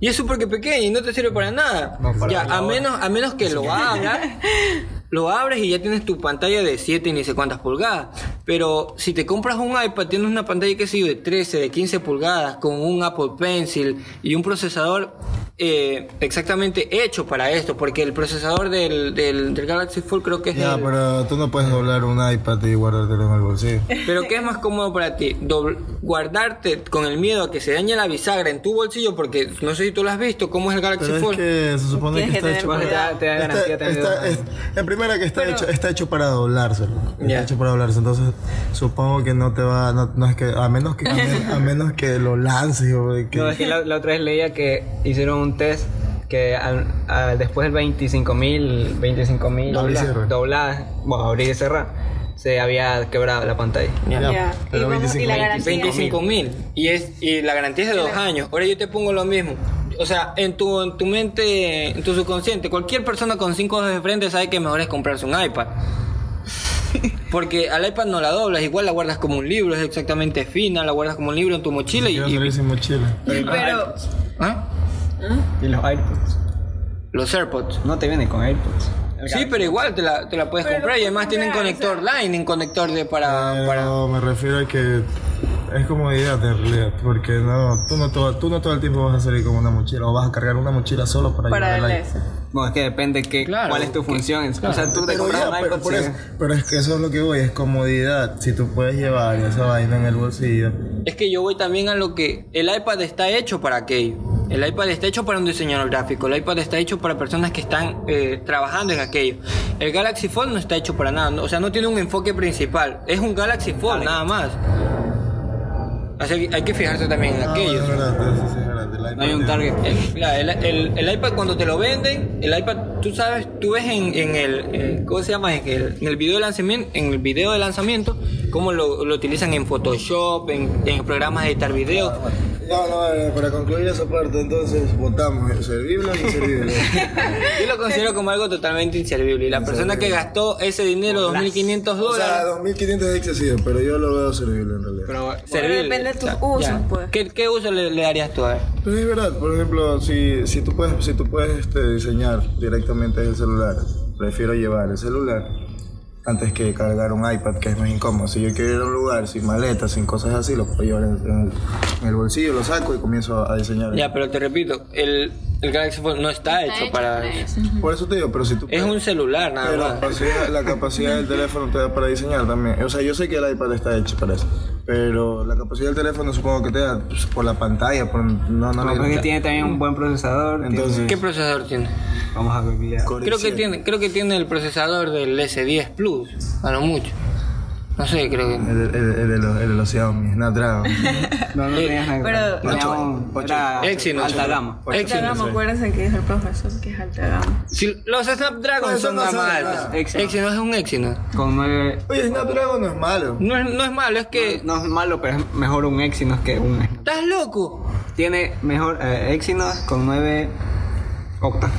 Y es súper que pequeña y no te sirve para nada. No, para ya, a menos, a menos que lo abras, lo abres y ya tienes tu pantalla de 7 y ni sé cuántas pulgadas. Pero si te compras un iPad, tienes una pantalla que sigue de 13, de 15 pulgadas, con un Apple Pencil y un procesador eh, exactamente hecho para esto, porque el procesador del, del, del Galaxy Fold creo que es Ya, el- pero tú no puedes doblar un iPad y guardártelo en el bolsillo. Pero ¿qué es más cómodo para ti? Dobl- guardarte con el miedo a que se dañe la bisagra en tu bolsillo, porque no sé si tú lo has visto, cómo es el Galaxy Pero es Fold. que se supone que está hecho Bueno, te da, te da Está- garantía es- en primera que está Pero- hecho está hecho para doblárselo está Ya. hecho para doblarse entonces supongo que no te va no, no es que a menos que a, men- a menos que lo lances o que No, es que la, la otra vez leía que hicieron un test que al- al- después del 25 mil 25 mil Doble y cierre. dobladas, bueno, abrir y cerrar, se había quebrado la pantalla. Ya, Ya. pero Y vamos- y 25 la garantía. 25 mil y es y la garantía es de dos años ahora yo te pongo lo mismo o sea en tu en tu mente en tu subconsciente cualquier persona con cinco ojos de frente sabe que mejor es comprarse un iPad Porque al iPad no la doblas, igual la guardas como un libro, es exactamente fina, la guardas como un libro en tu mochila y... Quiero y- salir sin mochila. Pero, ¿Ah? Y los AirPods. Los AirPods. No te vienen con AirPods. Sí, pero igual te la, te la puedes Pero comprar y ¿cómo además tienen conector Lightning, conector de para... Pero para... me refiero a que es comodidad en realidad, porque no, tú no todo, tú no todo el tiempo vas a salir con una mochila o vas a cargar una mochila solo para, para llevar el. No, es que depende que, Claro, cuál es tu que- función. claro. O sea, tú te Pero, compras ya, un pero, iPod, sí. eso- pero es que eso es lo que voy, es comodidad. Si tú puedes llevar esa vaina en el bolsillo. Es que yo voy también a lo que el iPad está hecho para aquello. El iPad está hecho para un diseñador gráfico. El iPad está hecho para personas que están eh, trabajando en aquello. El Galaxy Fold no está hecho para nada. no- o sea, no tiene un enfoque principal. Es un Galaxy Fold, nada más. Así que hay que fijarse también en Ah, aquello. bueno, sí el iPad No hay un target. El, claro, el, el- el iPad cuando te lo venden, el iPad, tú sabes, tú ves en, en el, ¿cómo se llama? En el, en el video de lanzamiento, en el video de lanzamiento, cómo lo, lo utilizan en Photoshop, en, en programas de editar videos. No, no, eh, para concluir esa parte, entonces votamos servible o inservible. Yo lo considero como algo totalmente inservible. Y la persona que gastó ese dinero, 2.500 o sea, dólares, 2.500 es excesivo, pero yo lo veo servible en realidad. Pero, servible. Tus usos, ya. pues. ¿Qué, qué uso le, le darías tú a ver? Pero es verdad, por ejemplo, si, si tú puedes, si tú puedes este, diseñar directamente el celular, prefiero llevar el celular antes que cargar un iPad que es más incómodo. Si yo quiero ir a un lugar sin maletas, sin cosas así, lo puedo llevar en, en el, en el bolsillo, lo saco y comienzo a diseñar. Ya, pero te repito, el, el Galaxy Fold no está, Está hecho, hecho para para eso. Por eso te digo, pero si tú Es puedes- un celular nada más. la capacidad, la capacidad del teléfono te da para diseñar también. O sea, yo sé que el iPad está hecho para eso. Pero la capacidad del teléfono supongo que te da pues, por la pantalla, por no, no, no, porque tiene también un buen procesador. Entonces- tiene- ¿Qué procesador tiene? vamos a ver Creo que 7. tiene, creo que tiene el procesador del S10 Plus, a lo mucho. No sé, creo que. El, el- el de los, el de los Xiaomi, Snapdragon. No, no Eh, tenías nada. pero- Exynos. alta gama. Alta Exynos. gama, acuérdense que dijo el profesor que es alta gama. Si los Snapdragon No, son no gama alta. Exynos. Es un Exynos. Con nueve. Oye, Snapdragon no es malo. No es, no es malo, es que. No es malo, pero es mejor un Exynos que un. ¿Estás loco? Tiene mejor eh, Exynos con 9 octa.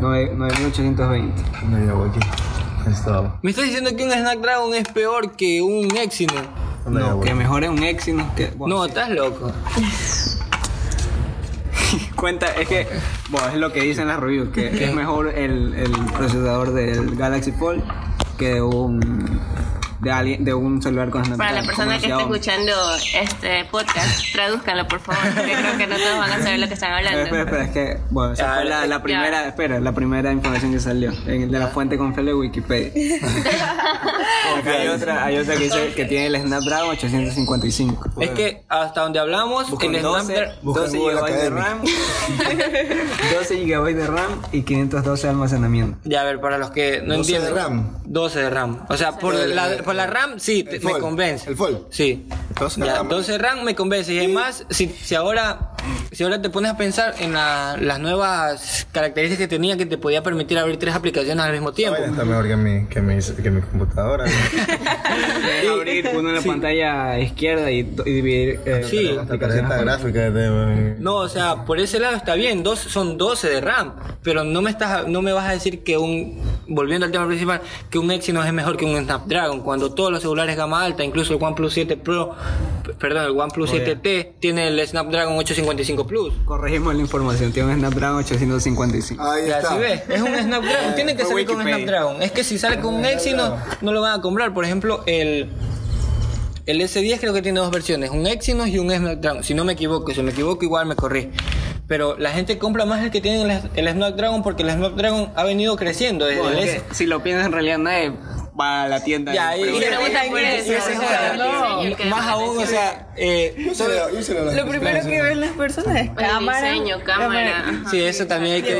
9 9820. No llevo aquí. Estaba. ¿Me estás diciendo que un Snapdragon es peor que un Exynos? ¿Dónde No, que mejor es un Exynos que. bueno, No, sí. estás loco. Cuenta, es que. Bueno, es lo que dicen las reviews, que es mejor el, el procesador del Galaxy Fold que un. De, alguien, de un celular con Para la persona que está escuchando este podcast, tradúzcanlo por favor, porque creo que no todos van a saber lo que están Espera, espera, hablando. espera, es que, bueno, esa fue la, la ya. primera, espera, la primera información que salió, en, de la fuente confiable de Wikipedia. Acá hay otra, hay otra que dice que tiene el Snapdragon 855. Es que hasta donde hablamos, Con el 12, Snapdragon. Busca 12 en Google GB de. RAM, 12 GB de RAM y 512 de almacenamiento. Ya, a ver, para los que no 12 de entienden. RAM. 12 de RAM. O sea, por la, el- por la RAM, sí, te- me convence. El Fold. Sí. 12 de Ya, RAM. 12 de RAM me convence. Y además, si, si ahora si ahora te pones a pensar en la- las nuevas características que tenía que te podía permitir abrir tres aplicaciones al mismo tiempo. Está mejor que mi, que mi, que mi computadora. Abrir uno en la pantalla izquierda y, y dividir eh, Sí. La tarjeta gráfica de... No, o sea, por ese lado está bien, dos, son 12 de RAM, pero no me estás no me vas a decir que un volviendo al tema principal, que un Exynos es mejor que un Snapdragon, cuando todos los celulares gama alta, incluso el OnePlus 7 Pro, perdón, el OnePlus 7T tiene el Snapdragon 855 Plus. Corregimos la información, tiene un Snapdragon 855. Ahí Ya, está. si ves, es un Snapdragon, tiene que salir con un. Snapdragon. Es que si sale con un Exynos, no lo van a comprar. Por ejemplo, el, el S10 creo que tiene dos versiones, un Exynos y un Snapdragon. Si no me equivoco, si me equivoco igual me corrí. Pero la gente compra más el que tiene el, el Snapdragon porque el Snapdragon ha venido creciendo desde Bueno, el S. si lo piensas en realidad nadie va a la tienda. Ya, y y, más aún, o sea, eh, Lo primero que ven las personas es cámara. diseño, cámara. sí, eso también hay que,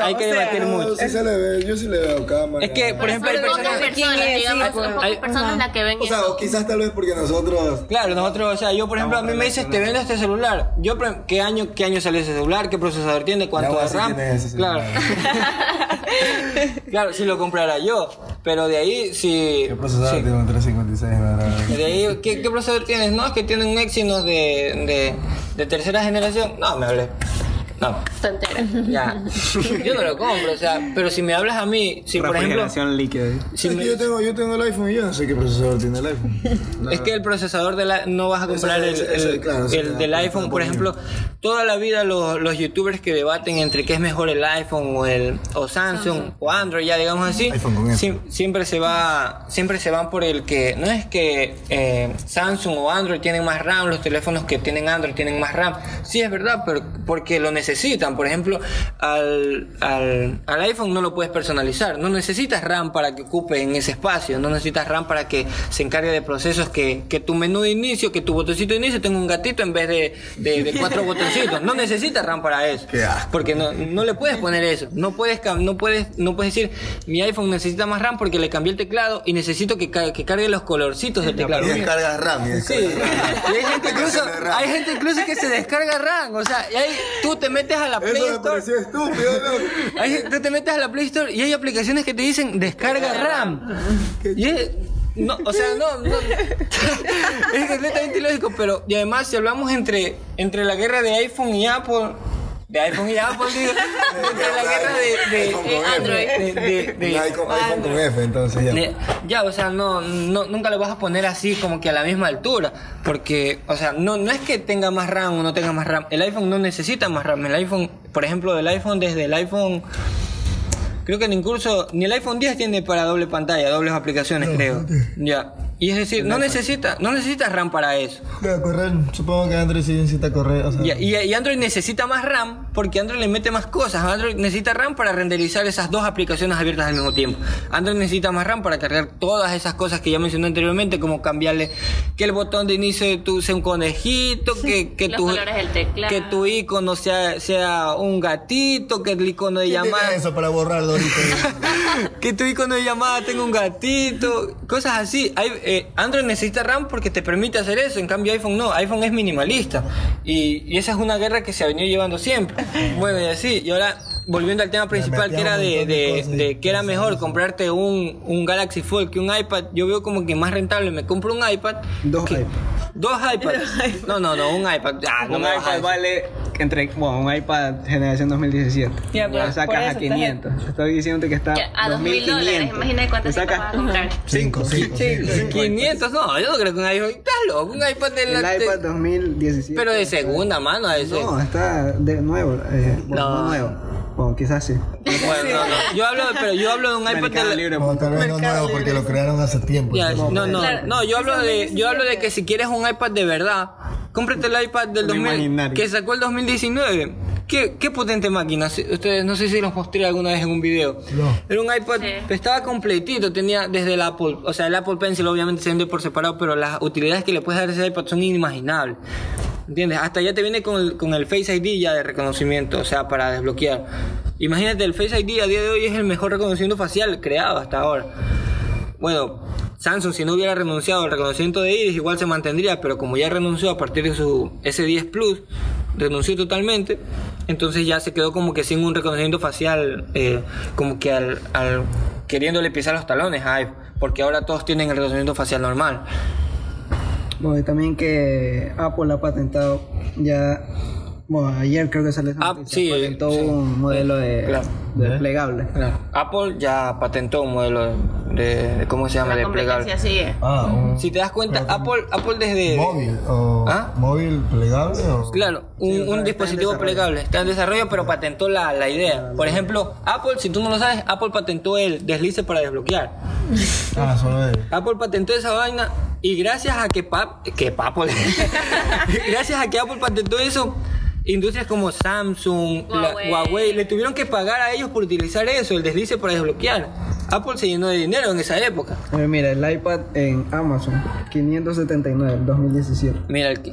hay que o sea, debatir mucho. Yo sí se le ve, yo sí le veo cámara. Es que, por ejemplo, hay personas... personas, ¿Quién es? digamos, Sí, son pocas Hay- personas las que ven O sea, eso. o quizás tal vez porque nosotros... Claro, nosotros, o sea, yo por ejemplo, a mí me dices, te vendo este celular. Yo, pre- ¿qué año, qué año salió ese celular? ¿Qué procesador tiene? ¿Cuánto de RAM? Claro. claro, si lo comprara yo. Pero de ahí, si. ¿Qué procesador sí. tiene un 356? verdad? De ahí, ¿qué, qué procesador tienes? No, es que tiene un Exynos de, de, de tercera generación. No, me hablé. No, Tontera. ya. Yo no lo compro, o sea, pero si me hablas a mí, si por ejemplo. Líquida. Si Es que me- yo, tengo, yo tengo el iPhone y yo no sé qué procesador tiene el iPhone. Es que el procesador de la, no vas a comprar el, Ese- ese- el- claro, el del iPhone, por ejemplo, toda la vida los, los youtubers que debaten entre qué es mejor el iPhone o el o Samsung, o Android, ya digamos así, siem- siempre se va siempre se van por el que no es que eh, Samsung o Android tienen más RAM, los teléfonos que tienen Android tienen más RAM. Sí es verdad, pero porque lo necesitan. Por ejemplo, al, al, al iPhone no lo puedes personalizar, no necesitas RAM para que ocupe en ese espacio, no necesitas RAM para que se encargue de procesos que, que tu menú de inicio, que tu botoncito de inicio tenga un gatito en vez de, de- de cuatro botoncitos. No necesitas RAM para eso. Porque no, no le puedes poner eso. No puedes, no puedes, no puedes decir mi iPhone necesita más RAM porque le cambié el teclado y necesito que, ca- que cargue los colorcitos del teclado. Y descarga RAM. Y Sí, y gente incluso, hay gente incluso que se descarga RAM, o sea, y ahí tú te metes a la Play Eso Store, pareció estúpido, ¿no? hay- tú te metes a la Play Store y hay aplicaciones que te dicen descarga RAM. Y es- no, o sea, no, no es completamente ilógico, pero y además si hablamos entre entre la guerra de iPhone y Apple de iPhone y Apple, digo, entre la guerra de, de, iPhone con de F. Android, de, de- de- iPhone, iPhone con F, entonces ya. de- Ya, o sea, no, no, nunca lo vas a poner así como que a la misma altura. Porque, o sea, no, no es que tenga más RAM o no tenga más RAM. El iPhone no necesita más RAM. El iPhone, por ejemplo, del iPhone, desde el iPhone. Creo que ni incluso ni el iPhone 10 tiene para doble pantalla, dobles aplicaciones, creo. Ya. Y es decir, no necesita, no necesita RAM para eso. Correr, supongo que Android sí necesita correr. O sea, Y, y- y Android necesita más RAM porque Android le mete más cosas. Android necesita RAM para renderizar esas dos aplicaciones abiertas al mismo tiempo. Android necesita más RAM para cargar todas esas cosas que ya mencioné anteriormente, como cambiarle que el botón de inicio de tu sea un conejito, que, que Los tu colores del teclado. que tu icono sea, sea un gatito, que el icono de ¿Quién tiene llamada eso para borrarlo ahorita. que tu icono de llamada tenga un gatito, cosas así. Hay- eh, Android necesita RAM porque te permite hacer eso, en cambio iPhone no, iPhone es minimalista. Y, y esa es una guerra que se ha venido llevando siempre. Bueno, y así, y ahora volviendo al tema principal que era de, de- de que era mejor comprarte un, un Galaxy Fold que un iPad, yo veo como que más rentable, me compro un iPad. Dos que- iPads. Dos iPads. No, no, no, un iPad. Ah, no un iPad vale entre bueno, un iPad generación 2017. Ya, Lo sacas a está 500. Estoy diciendo que está a dos mil dólares, 2500. imagina cuántas Te cosas vas a comprar. 5, 5, 500, no, yo no creo que un iPhone. Estás loco, un iPad de la. El iPad de- 2017. pero de segunda mano a ese. No, está de nuevo. Eh, no nuevo. Bueno, quizás sí. Bueno, no, no. Yo hablo, pero yo hablo de un iPad Mercado de la- Libre. No, tal vez no nuevo porque lo crearon hace tiempo. Entonces- no, no, no, yo hablo de, yo hablo de que si quieres un iPad de verdad, cómprate el iPad del Un 2000 imaginario. que sacó el 2019. Qué, qué potente máquina. Ustedes no sé si los mostré alguna vez en un video. No. Era un iPad, Sí. estaba completito, tenía desde el Apple, o sea, el Apple Pencil obviamente se vende por separado, pero las utilidades que le puedes dar a ese iPad son inimaginables. ¿Entiendes? Hasta ya te viene con el, con el Face ID ya de reconocimiento, o sea, para desbloquear. Imagínate, el Face ID a día de hoy es el mejor reconocimiento facial creado hasta ahora. Bueno, Samsung si no hubiera renunciado al reconocimiento de iris igual se mantendría, pero como ya renunció a partir de su S10 Plus, renunció totalmente, entonces ya se quedó como que sin un reconocimiento facial, eh, como que al, al- queriéndole pisar los talones a iPhone, porque ahora todos tienen el reconocimiento facial normal. Bueno, y también que Apple ha patentado ya. Bueno, ayer creo que salió esa Ah, sí, patentó sí. un modelo de, Claro. de desplegable. Apple ya patentó un modelo de, de- ¿cómo se llama? La De plegable. competencia sigue. Ah, un Si te das cuenta, Apple, Apple desde... móvil o ¿Ah? móvil plegable o Claro, un, Sí, un dispositivo plegable. Está en desarrollo, pero patentó la, la idea. Por ejemplo, Apple, si tú no lo sabes, Apple patentó el deslice para desbloquear. Ah, solo él. Apple patentó esa vaina y gracias a que Pap, que Apple, gracias a que Apple patentó eso, industrias como Samsung, la- Huawei. Le tuvieron que pagar a ellos por utilizar eso, el deslice para desbloquear. Apple se llenó de dinero en esa época. Oye, mira, el iPad en Amazon, 579, 2017. Mira, el que-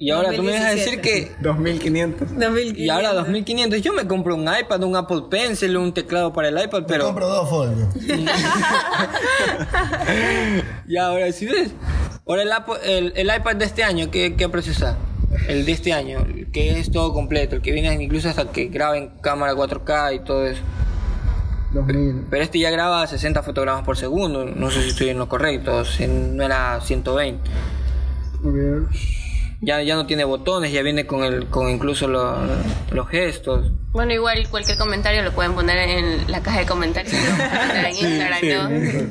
y ahora tú me vas a decir que 2500. y ahora 2500, yo me compro un iPad, un Apple Pencil, un teclado para el iPad, Me pero compro dos folios. Y ahora, si ves, ahora el, Apple- el, el iPad de este año, ¿qué, qué precio está? El de este año, el que es todo completo, el que viene incluso hasta que graba en cámara 4K y todo eso. 2000. Pero este ya graba 60 fotogramas por segundo, no sé si estoy en lo correcto, no era 120. A ver. Ya, ya no tiene botones, ya viene con el, con incluso lo- los gestos. Bueno, igual cualquier comentario lo pueden poner en la caja de comentarios. en Instagram,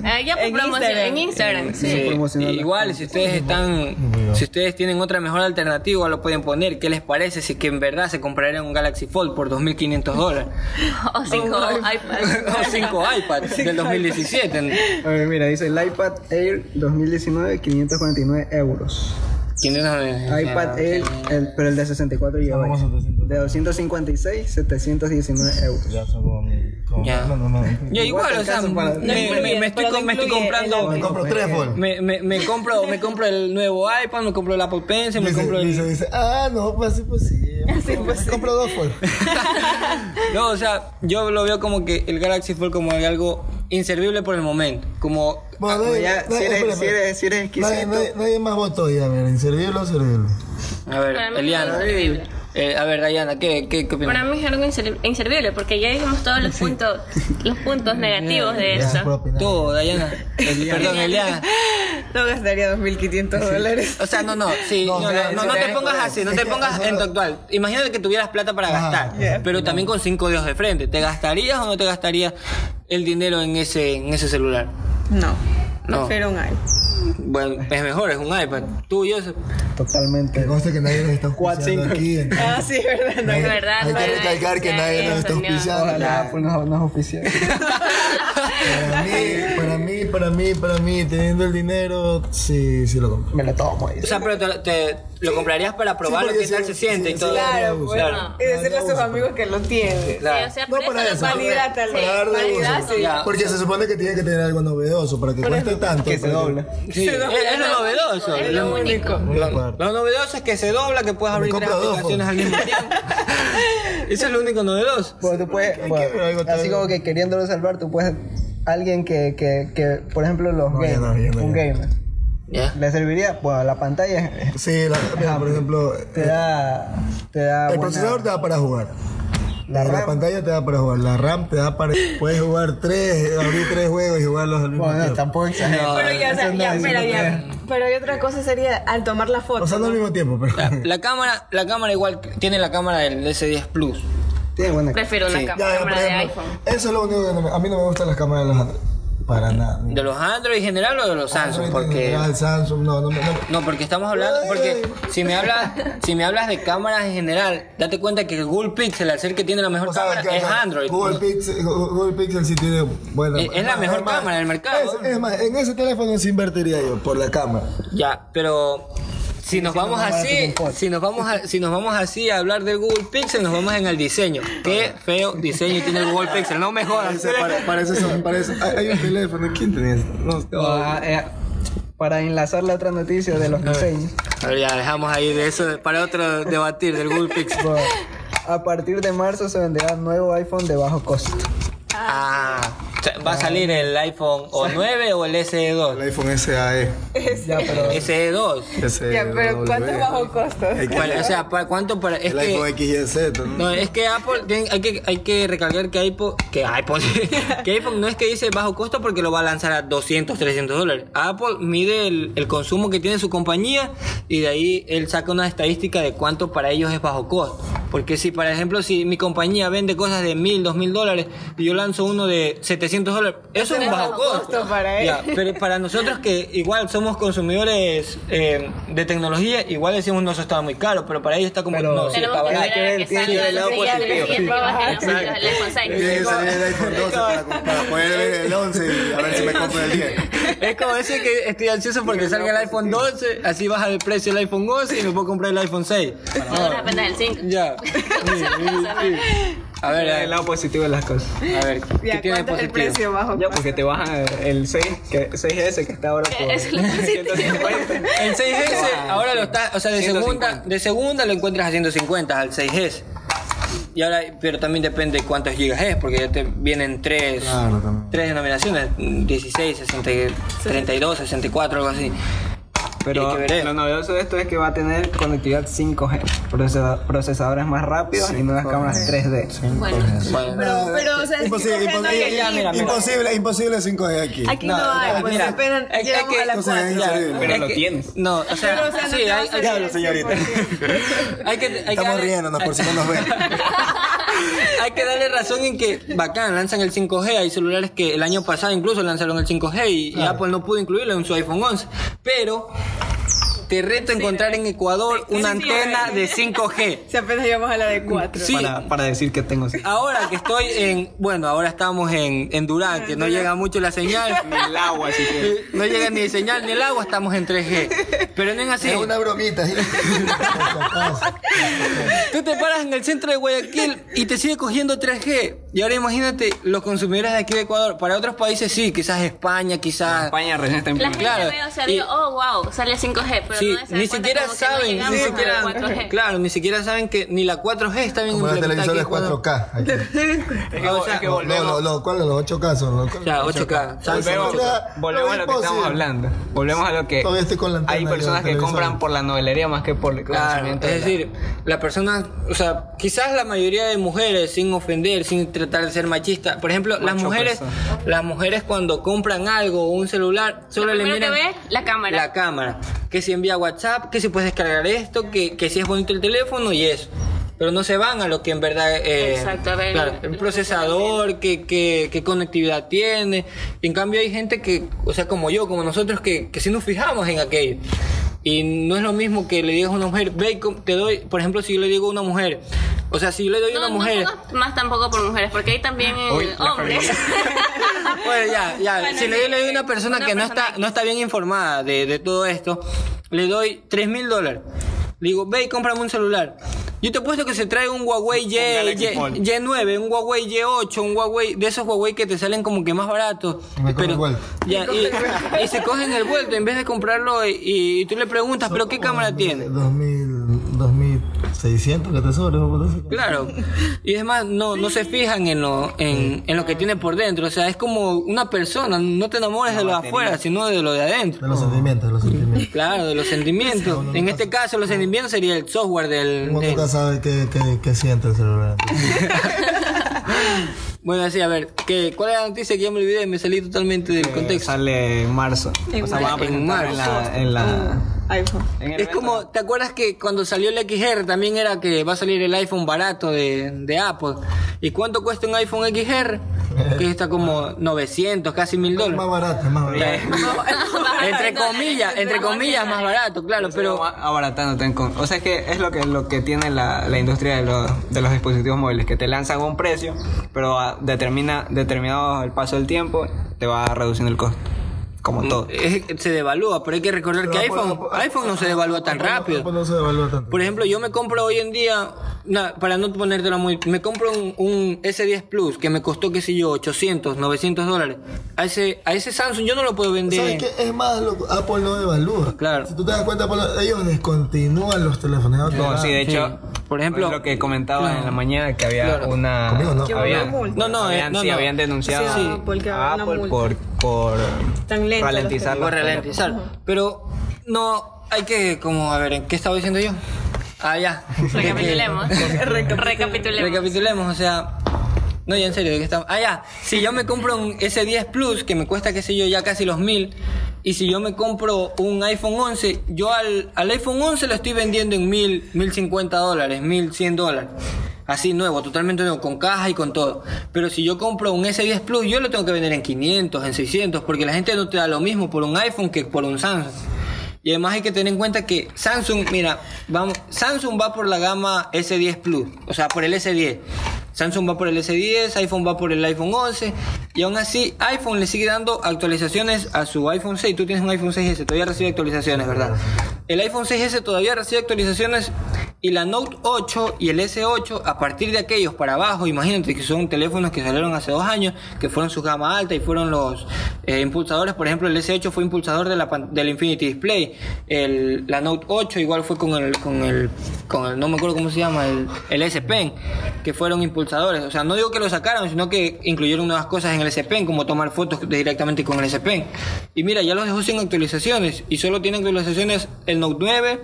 ¿no? Ah, ya por En promoción Instagram. en Instagram, sí. Sí, igual si ustedes están, si ustedes tienen otra mejor alternativa lo pueden poner. ¿Qué les parece si que en verdad se comprarían un Galaxy Fold por 2.500 dólares? O cinco iPads. o cinco iPads del 2017. A ver, mira, dice el iPad Air 2019, 549 euros. 500 iPad Air, el- pero el de 64 Vamos a GB. 700. De 256, 719 euros. Ya son como Ya. No, no, no. Yo igual, o sea, para- me, me- me estoy, me estoy comprando... Me compro tres fold. Me, me, me compro me compro el nuevo iPad, me compro el Apple Pencil, me Dice, compro dice, el... dice, ah, no, pues así pues sí. Me compro dos fold. No, o sea, yo lo veo como que el Galaxy Fold como algo inservible por el momento. Como Bueno, nadie- ya, si eres, espera, si eres, si eres exquisito, Nadie, nadie, nadie más votó ya, a ver, inservible o servible. A ver, Eliana. Eh, a ver, Dayana, ¿qué, qué, qué opinas? Para mí es algo inser- inservible porque ya dijimos todos los puntos, los puntos negativos de eso. Tú, Dayana. Perdón, Eliana. No gastaría 2.500 dólares. O sea, no, no, sí, no, No, no, no, no te pongas así, no te pongas en tu actual. Imagínate que tuvieras plata para gastar, pero también con cinco dedos de frente. ¿Te gastarías o no te gastarías el dinero en ese, en ese celular? No. No. Prefiero un iPhone. Bueno, es mejor, es un iPad. Tú y yo. totalmente. Que conste que nadie nos está auspiciando aquí. entonces, Ah, sí, verdad. No. nadie- verdad, Hay que recalcar que nadie nos está auspiciando. Ojalá, pues no, no es oficial. Para mí, para mí, para mí, para teniendo el dinero, sí, sí lo compro. Me lo tomo ahí. O sea, pero te, te- lo comprarías para probarlo, porque qué tal sí, se siente sí, y todo. sí, Claro, pues. Claro. Y decirle a sus amigos que lo tienen. Claro. Sí, o sea, No para eso lo tal vez. Para darle uso. sí. Porque se supone que tiene que tener algo novedoso para que cueste tanto. que se para dobla. Sí, es, es lo novedoso. Es lo único. Acuerdo. Lo novedoso es que se dobla, que puedes abrir tres dos, aplicaciones al mismo tiempo. Eso es lo único novedoso. Bueno, tú puedes, bueno, que así tal- como que queriéndolo salvar, tú puedes, alguien que, que, que por ejemplo, los No, ya gamers, no, ya no, un gamer, Ya. le serviría, bueno, la pantalla Sí, la, mira, por ejemplo, te da, te da el buena- procesador te da para jugar. La La, pantalla te da para jugar. La RAM te da para. Puedes jugar tres, abrir tres juegos y jugarlos al mismo Bueno, tiempo. tampoco exagero. Pero ya, o sea, ya, pero ya. Pero hay otra cosa sería al tomar la foto. O sea, no al mismo tiempo, pero. La, la cámara, la cámara igual tiene la cámara del S10 Plus. Tiene buena Prefiero una Sí. cam- Ya, ya, por cámara de iPhone. Eso es lo único que no me- a mí no me gustan las cámaras de los Android. Para nada. ¿De los Android en general o de los Samsung? Android en Porque general, Samsung, no, no, me- no. no, porque estamos hablando, porque si me hablas, si me hablas de cámaras en general, date cuenta que Google Pixel, al ser que tiene la mejor O sea, cámara, que- es Android. Google Pixel, Google Pixel sí tiene buena. Es- es la mejor cámara del mercado. Es, es más, en ese teléfono sí invertiría yo, por la cámara. Ya, pero si nos vamos así, si nos vamos a, si nos vamos así a hablar del Google Pixel, nos vamos en el diseño. Qué feo diseño tiene el Google Pixel, no me jodas. Parece, eso, hay, hay un teléfono, ¿quién tenía eso? No, Ah, eh, para enlazar la otra noticia de los diseños, A ver, ya dejamos ahí de eso para otro debatir del Google Pixel. bueno, a partir de marzo se venderá nuevo iPhone de bajo costo. Ah, va a salir el iPhone o 9 o el el SE2. iPhone SAE. Ya, pero SE2. Ese Ya, pero ¿cuánto es bajo costo? El, Bueno, o sea, ¿para cuánto para es el iPhone que X y el Z, ¿no? no, es que Apple tiene- hay que hay que recalcar que iPhone que iPhone que iPhone no es que dice bajo costo porque lo va a lanzar a 200, 300 dólares. Apple mide el, el consumo que tiene su compañía y de ahí él saca una estadística de cuánto para ellos es bajo costo. Porque si, por ejemplo, si mi compañía vende cosas de mil, dos mil dólares y yo lanzo uno de 700 dólares, eso es un bajo costo. costo para él. Ya, pero para nosotros que igual somos consumidores eh, de tecnología, igual decimos no, eso está muy caro, pero para ellos está como Pero- no, sí, está que barato. ver el lado el positivo. siguiente baja el Exacto. el iPhone 6. Tiene que salir el iPhone 12 para, poder ver el 11 y a ver si me compro el 10. Es como decir que estoy ansioso porque salga el iPhone 12, así baja el precio del iPhone 11 y me puedo comprar el iPhone 6. Ahora depende del 5. Ya. A ver, el lado positivo de las cosas. a ver, ¿qué Ya, tiene de ¿cuánto es el positivo? precio bajo Ya, porque te baja el 6, que, 6S que está ahora por Es lo positivo. 150. El 6S ahora lo está, o sea, de 150. segunda, de segunda lo encuentras a 150 al 6S. Y ahora, pero también depende cuántos gigas es, porque ya te vienen tres, Claro, tres denominaciones, 16, 60, 32, 64, algo así. Pero lo novedoso de esto es que va a tener conectividad 5G, procesa- procesadores más rápidos y nuevas cámaras 3D. Bueno, Bueno, Pero, pero, o sea, Imposible, 5G no imposible, hay ya, aquí. mira, mira. imposible, imposible 5G aquí. Aquí no, No, hay, no, pues mira, apenas es- es llegamos que- a la o sea, 4. es inservible. Pero Es lo tienes. No, o sea, Pero, o sea, no sí, hay, señorita. hay que, hay que Estamos riéndonos por si no nos ven. hay que darle razón en que bacán, lanzan el 5G, hay celulares que el año pasado incluso lanzaron el 5G y, y Apple no pudo incluirlo en su iPhone 11, pero te reto a encontrar en Ecuador una antena de 5G. Si apenas llegamos a la de 4. Sí. Para, para decir que tengo. Ahora que estoy en, bueno, ahora estamos en, en Durán, que no llega mucho la señal. Ni el agua, así que. No llega ni el señal ni el agua, estamos en 3G. Pero no es así. Es una bromita. ¿sí? Tú te paras en el centro de Guayaquil y te sigue cogiendo 3G. Y ahora imagínate los consumidores de aquí de Ecuador. Para otros países sí, quizás España, quizás... España recién está la implementando. gente Claro, ve, o sea, y- oh, wow, sale 5G, pero Sí, no se dan ni cuenta siquiera no saben, ni siquiera, 4G. claro, ni siquiera saben que ni la 4G está bien Como los implementada televisores Ecuador. 4K. aquí. Es que, O sea, es que No, volvemos, no, no, ¿cuáles? Los 8K son. los- Ya, 8K. Samsung volvemos, 8K. volvemos a lo que estamos hablando. Volvemos a lo que Todavía estoy con la antena hay personas que compran por la novelería más que por el Claro, conocimiento. es decir, la persona, o sea, quizás la mayoría de mujeres, sin ofender, sin tratar de ser machista, por ejemplo, las mujeres, persona. las mujeres cuando compran algo o un celular, solo Lo le miran que ve, la cámara. la cámara, que si envía WhatsApp, que si puedes descargar esto, que, que si es bonito el teléfono y eso. Pero no se van a lo que en verdad eh, Exacto, a ver, claro, el- el procesador, que, que, qué conectividad tiene. En cambio hay gente que, o sea, como yo, como nosotros, que, que sí nos fijamos en aquello. Y no es lo mismo que le digas a una mujer, ve, y te doy, por ejemplo, si yo le digo a una mujer, o sea, si yo le doy a No, una no mujer, pongas más tampoco por mujeres, porque hay también Uy, hombres. Bueno, ya, ya. Bueno, si sí, le doy, a una persona una que no persona está, no está bien informada de, de todo esto, le doy 3 mil dólares. Le digo, ve y cómprame un celular. Yo te apuesto que se trae un Huawei Y, Y, Fold. Y9, un Huawei Y8, un Huawei, de esos Huawei que te salen como que más baratos. Me el Pero, vuelto. ya, y, y se cogen el vuelto en vez de comprarlo y, y tú le preguntas, ¿pero qué cámara tiene? 2000, 2600 que te. Claro. Y es más, no, no se fijan en lo, en, en lo que tiene por dentro. O sea, es como una persona. No te enamores de lo de afuera, sino de lo de adentro. De los sentimientos, de los sentimientos. Claro, de los sentimientos. En este caso, los sentimientos sería el software del... Del- nunca sabe qué, qué, qué siente el celular. Bueno, así, a ver, ¿qué, ¿cuál es la noticia que ya me olvidé? Me salí totalmente del que contexto. Sale en marzo. En o sea, van a marzo. presentar En en la, en la- iPhone. en el Es como, ¿te acuerdas que cuando salió el XR también era que va a salir el iPhone barato de, de Apple? ¿Y cuánto cuesta un iPhone XR? Que está como 900, casi 1000 Es dólares. más barato, es más barato. entre comillas, entre comillas más barato, claro, pero pero abaratándote en con- o sea es que es lo que lo que tiene la, la industria de los, de los dispositivos móviles que te lanzan un precio pero a- determina determinado el paso del tiempo te va reduciendo el costo como todo es- se devalúa, pero hay que recordar que iPhone, Apple- Apple- iPhone no se devalúa tan Apple- rápido. Apple no se devalúa tanto. Por ejemplo, yo me compro hoy en día, na- para no ponértela muy, me compro un, un S10 Plus que me costó, qué sé yo, 800, 900 dólares. A ese, a ese Samsung yo no lo puedo vender. ¿Sabes qué? Es más, lo- Apple no devalúa. Claro. Si tú te das cuenta, Apple- ellos descontinúan los teléfonos. no sí de Sí. Por ejemplo- es lo que comentaba Claro. en la mañana que había Claro. una Conmigo no. Había- una multa. No, no, eh, habían, no, sí, no. habían denunciado Sí, a- porque a había una Apple multa. por por Tan lento ralentizar Por ralentizar. Pero no, hay que, como, a ver, ¿en qué estaba diciendo yo? Ah, ya. Recapitulemos. Recapitulemos. Recapitulemos, o sea. No, ya en serio, ¿de qué estamos? Ah, ya. Si yo me compro un S10 Plus, que me cuesta, qué sé yo, ya casi los mil. Y si yo me compro un iPhone 11, yo al, al iPhone 11 lo estoy vendiendo en mil, mil cincuenta dólares, mil cien dólares. Así nuevo, totalmente nuevo, con caja y con todo. Pero si yo compro un S10 Plus, yo lo tengo que vender en 500, en 600, porque la gente no te da lo mismo por un iPhone que por un Samsung. Y además hay que tener en cuenta que Samsung, mira, vamos, Samsung va por la gama S10 Plus, o sea, por el S10. Samsung va por el S10, iPhone va por el iPhone 11 y aún así iPhone le sigue dando actualizaciones a su iPhone 6. Tú tienes un iPhone 6S, todavía recibe actualizaciones, ¿verdad? El iPhone 6S todavía recibe actualizaciones Y la Note 8 y el S8, a partir de aquellos para abajo, imagínate que son teléfonos que salieron hace dos años, que fueron su gama alta y fueron los eh, impulsadores. Por ejemplo, el S8 fue impulsador de la, del Infinity Display. La Note 8 igual fue con el, con el, con el, no me acuerdo cómo se llama, el, el S Pen, que fueron impulsadores. O sea, no digo que lo sacaron, sino que incluyeron nuevas cosas en el S Pen, como tomar fotos directamente con el S Pen. Y mira, ya los dejó sin actualizaciones y solo tiene actualizaciones el Note 9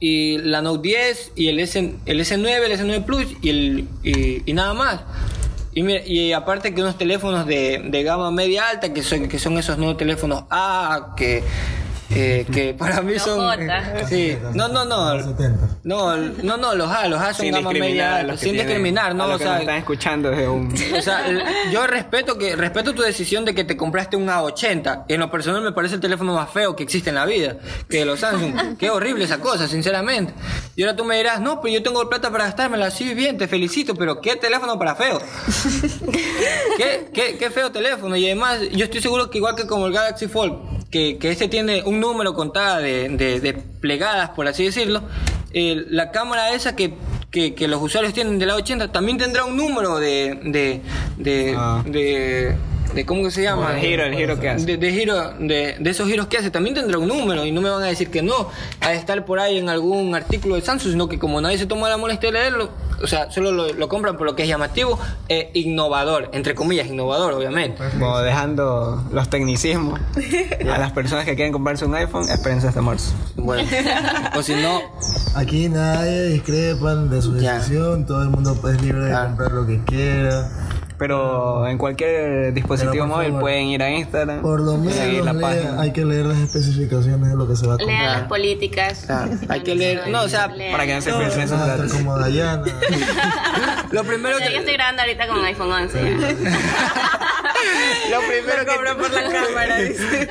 y la Note 10 y el, S, el S9, el S9 Plus y, el, y nada más. Y, mira, y aparte que unos teléfonos de, de gama media alta, que son, que son esos nuevos teléfonos A, que, eh, que para mí Los son... J. Sí, no, no, no. 70. No, no, no, los A, los A son Sin gama discriminar media alta, sin tienen- discriminar, ¿no? a los O que nos sea, están escuchando desde un... o sea, yo respeto que respeto tu decisión de que te compraste un A80. En lo personal me parece el teléfono más feo que existe en la vida, que los Samsung. Qué horrible esa cosa, sinceramente. Y ahora tú me dirás, no, pero yo tengo plata para gastármela. Sí, bien, te felicito, pero qué teléfono para feo. qué, qué, qué feo teléfono. Y además, yo estoy seguro que igual que como el Galaxy Fold, que, que este tiene un número contada de, de, de plegadas, por así decirlo, el- la cámara esa que, que, que los usuarios tienen del A80 también tendrá un número de... de, de, Ah. De cómo que se llama El giro, el giro que hace. de, de giro de, de esos giros que hace también tendrá un número y no me van a decir que no ha de estar por ahí en algún artículo de Samsung sino que como nadie se toma la molestia de leerlo o sea solo lo, lo compran por lo que es llamativo e innovador entre comillas innovador obviamente Como dejando los tecnicismos a las personas que quieren comprarse un iPhone, espérense hasta marzo. bueno o si no Aquí nadie discrepan de su Ya. decisión, todo el mundo es libre de Claro. comprar lo que quiera. Pero en cualquier dispositivo móvil favor, pueden ir a Instagram, Por lo menos seguir la lea- página. hay que leer las especificaciones de lo que se va a comprar. Lean las políticas. claro, hay que leer no o sea Lean. Para que no se No, filtren estar datos. como Dayana. lo primero Yo que estoy grabando ahorita con iPhone 11. lo primero que por la cámara,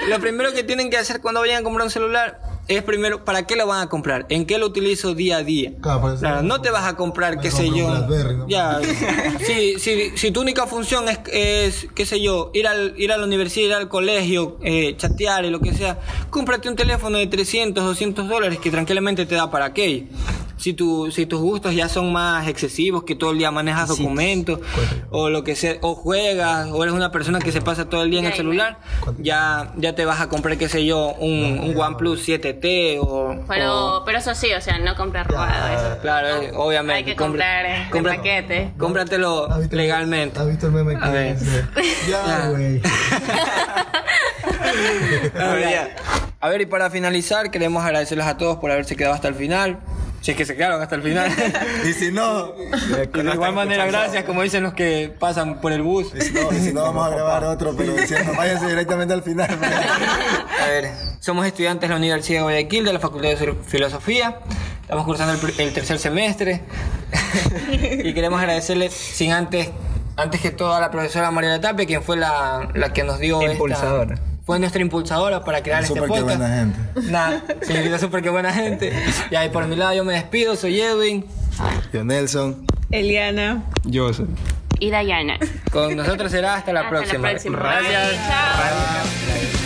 lo primero que tienen que hacer cuando vayan a comprar un celular es primero para qué lo van a comprar en qué lo utilizo día a día Claro, Claro, no te vas a comprar, qué sé yo. un Blackberry, ¿no? Ya, si, si, si tu única función es, es, qué sé yo, ir, al, ir a la universidad, ir al colegio, eh, chatear y lo que sea, cómprate un teléfono de 300, 200 dólares que tranquilamente te da para aquello. Si, tu, si tus gustos ya son más excesivos, que todo el día manejas documentos, o lo que sea, o juegas, o eres una persona que se pasa todo el día en el celular, ya, ya te vas a comprar, qué sé yo, un, un OnePlus 7T o... Pero, o- pero eso sí, o sea, no comprar robado. Eso. Claro, obviamente. Hay que compra- comprar eh, compra- paquete. Cómpratelo ¿Has visto el- legalmente. ¿Has visto el meme que ver. Ya. Ya, güey. A ver, ya. A ver, y para finalizar, queremos agradecerles a todos por haberse quedado hasta el final. Si es que se quedaron hasta el final. Y si no, Y de igual manera, gracias, como dicen los que pasan por el bus. y si no, y si no vamos a grabar otro, pero diciendo, váyanse directamente al final. A ver, somos estudiantes de la Universidad de Guayaquil, de la Facultad de Filosofía. Estamos cursando el, tercer semestre. y queremos agradecerle, sin antes, antes que todo, a la profesora Mariela Tapia, quien fue la, la que nos dio. esta- Impulsadora. Fue nuestra impulsadora para crear este Súper que podcast. buena gente. Nada, señorita, súper que buena gente. Y por mi lado yo me despido, soy Edwin. Yo, Nelson. Eliana. Yo soy. Y Dayana. Con nosotros será hasta la Hasta la próxima. próxima. Gracias. Chao.